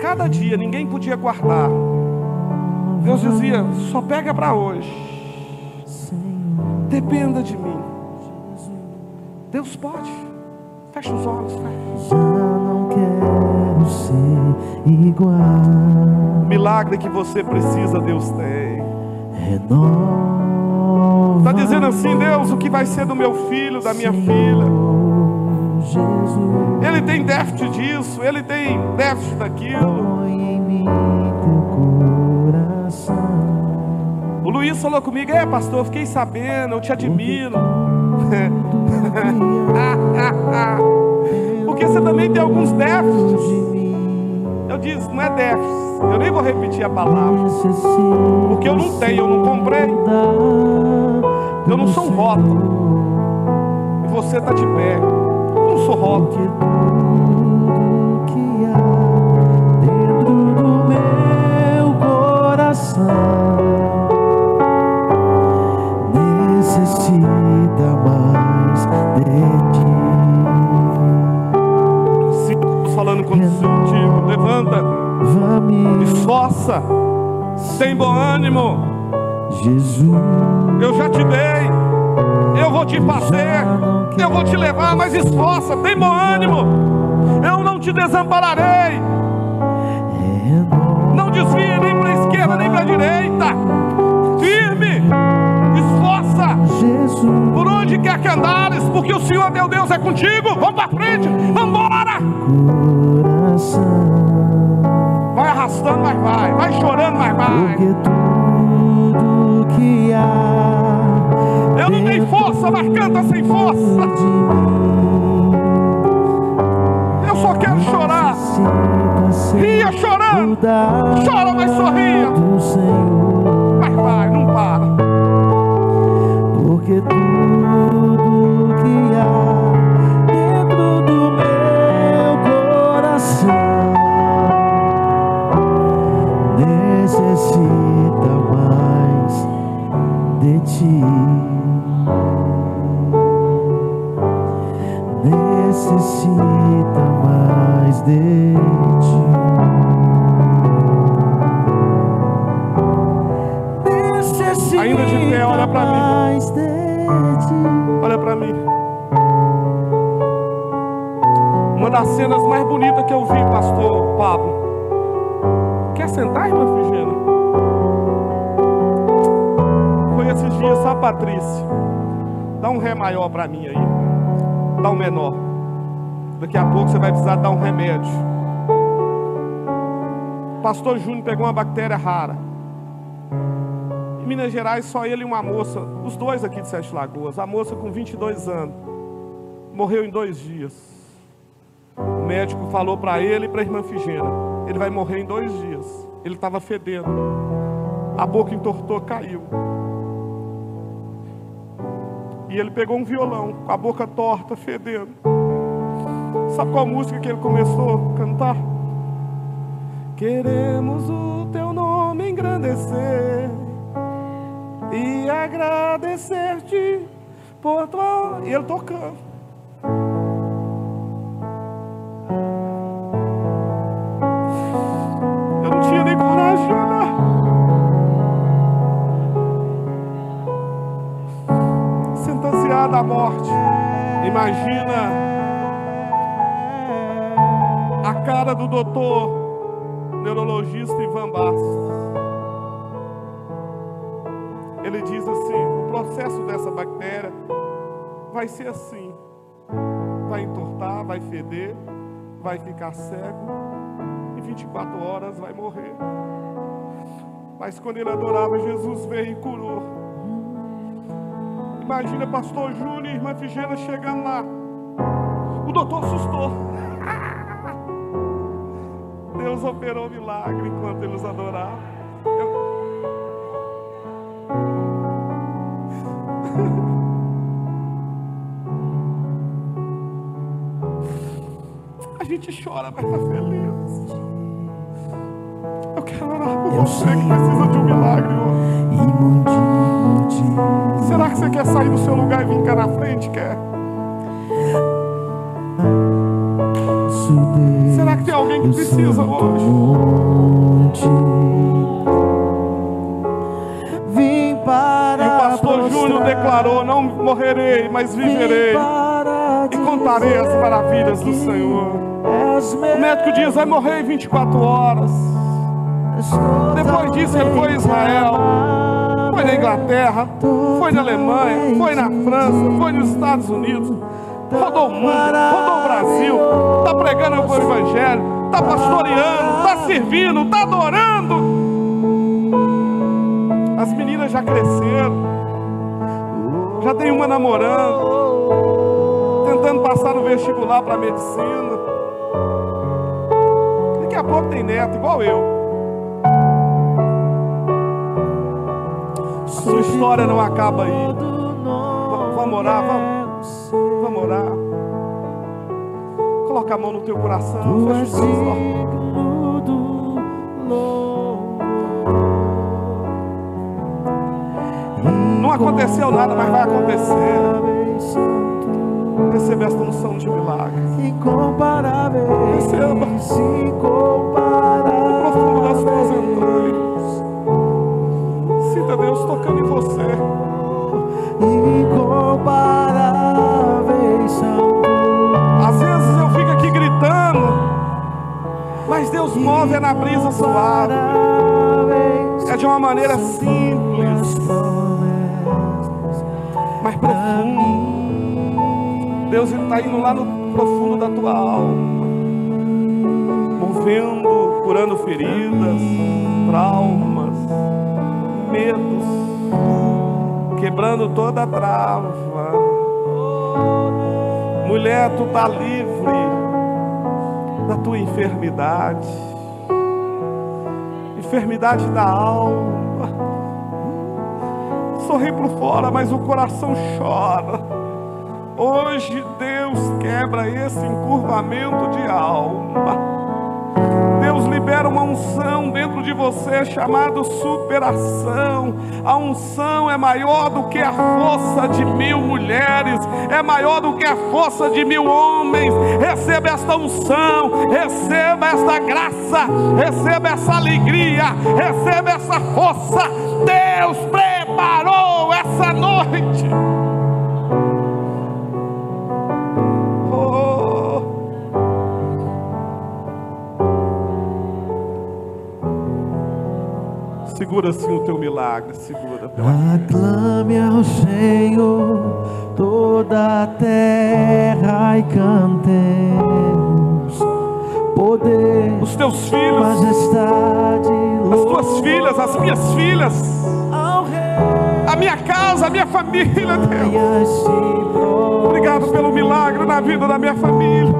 Cada dia ninguém podia guardar. Deus dizia: Só pega para hoje. Dependa de mim. Deus pode. Fecha os olhos, fecha. Já não quero ser igual. Milagre que você precisa, Deus tem. Renova. Está dizendo assim, Deus, o que vai ser do meu filho, da minha filha? Jesus, Ele tem déficit disso, ele tem déficit daquilo. O Luiz falou comigo, é pastor, eu fiquei sabendo, eu te admiro. Porque você também tem alguns déficits. Eu disse, não é déficit. Eu nem vou repetir a palavra. Porque eu não tenho, eu não comprei. Eu não sou um rótulo. E você está de pé. Eu não sou rótulo. Porque tudo que há dentro do meu coração necessita mais de ti. Se estou falando contigo, levanta, Vá-me, esforça, tem bom ânimo. Jesus, Eu já te dei, vou te fazer, eu vou te levar, mas esforça, tem bom ânimo. Eu não te desampararei, não desvie nem para a esquerda nem para a direita. Firme, esforça, por onde quer que andares, porque o Senhor meu Deus é contigo. Vamos para frente, vamos embora. Vai arrastando, mas vai, vai chorando, mas vai. Eu não tenho força, mas canta sem força. Eu só quero chorar. Ria chorando. Chora, mas sorria. Mas vai, não para. Porque tudo que há dentro do meu coração necessita mais de ti. Uma das cenas mais bonitas que eu vi, pastor Pablo. Quer sentar, irmã Frigena? Foi esses dias, sabe, Patrícia? Dá um ré maior pra mim aí. Dá um menor. Daqui a pouco você vai precisar dar um remédio. Pastor Júnior pegou uma bactéria rara. Em Minas Gerais, só ele e uma moça, os dois aqui de Sete Lagoas. A moça com 22 anos, morreu em dois dias. O médico falou para ele e para a irmã Figena: ele vai morrer em dois dias. Ele estava fedendo, a boca entortou, caiu. E ele pegou um violão, com a boca torta, fedendo. Sabe qual música que ele começou a cantar? Queremos o teu nome engrandecer e agradecer-te por tua. E ele tocando. Eu não tinha nem coragem de. Sentenciada à morte. Imagina a cara do doutor neurologista Ivan Bastos. Ele diz assim: o processo dessa bactéria vai ser assim: vai entortar, vai feder, vai ficar cego, em 24 horas vai morrer. Mas quando ele adorava, Jesus veio e curou. Imagina pastor Júnior e irmã Figena chegando lá. O doutor assustou. Deus operou milagre enquanto eles adoravam. Eu- gente chora, mas tá feliz. Eu quero orar por Eu você sei. que precisa de um milagre hoje. Será que você quer sair do seu lugar e vir cá na frente? Quer? Será que tem alguém que precisa hoje? Vim E para o pastor Júnior declarou: Não morrerei, mas viverei. E contarei as maravilhas do Senhor. O médico diz: Vai morrer em 24 horas. Depois disso, ele foi a Israel, foi na Inglaterra, foi na Alemanha, foi na França, foi nos Estados Unidos, rodou o mundo, rodou o Brasil, está pregando o Evangelho, está pastoreando, está servindo, está adorando. As meninas já cresceram, já tem uma namorando, tentando passar no vestibular para medicina. Pouco tem neto, igual eu. Sua história não acaba aí. Vamos orar, vamos. Vamos orar. Coloca a mão no teu coração, fecha. Não aconteceu nada, mas vai acontecer. Receba esta unção de milagre. Incomparáveis, Receba. incomparáveis. No profundo das tuas entranhas. Sinta Deus tocando em você. Incomparáveis são tu. Às vezes eu fico aqui gritando, mas Deus move é na brisa suave. É de uma maneira simples, mas profunda. Deus está indo lá no profundo da tua alma, movendo, curando feridas, traumas, medos, quebrando toda a trava. Mulher, tu está livre da tua enfermidade, enfermidade da alma. Sorri por fora, mas o coração chora. Hoje Deus quebra esse encurvamento de alma. Deus libera uma unção dentro de você chamada superação. A unção é maior do que a força de mil mulheres, é maior do que a força de mil homens. Receba esta unção, receba esta graça, receba essa alegria, receba essa força. Deus preparou essa noite. Segura assim o teu milagre, segura Aclame ao Senhor toda a terra e cantemos poder, os teus filhos, majestade, as tuas filhas, as minhas filhas, ao Rei. a minha casa, a minha família, Deus. Obrigado pelo milagre na vida da minha família.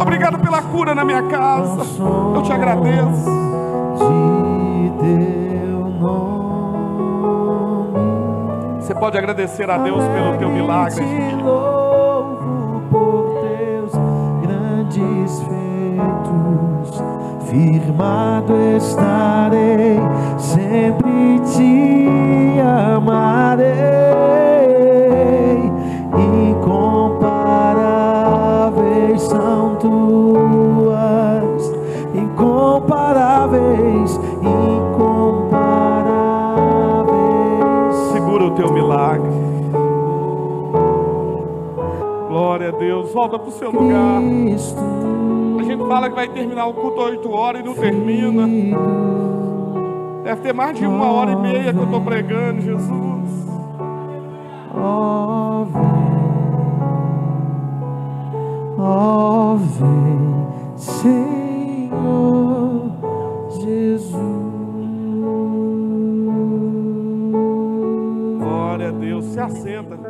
Obrigado pela cura na minha casa. Eu te agradeço. De teu nome. Você pode agradecer a Deus pelo teu milagre. Te louvo por teus grandes feitos. Firmado estarei, sempre te amarei. Glória a Deus. Volta para o seu lugar. A gente fala que vai terminar o culto 8 horas e não termina. Deve ter mais de uma hora e meia que eu estou pregando, Jesus. Ó vem, ó vem, Senhor Jesus. Glória a Deus. Se assenta.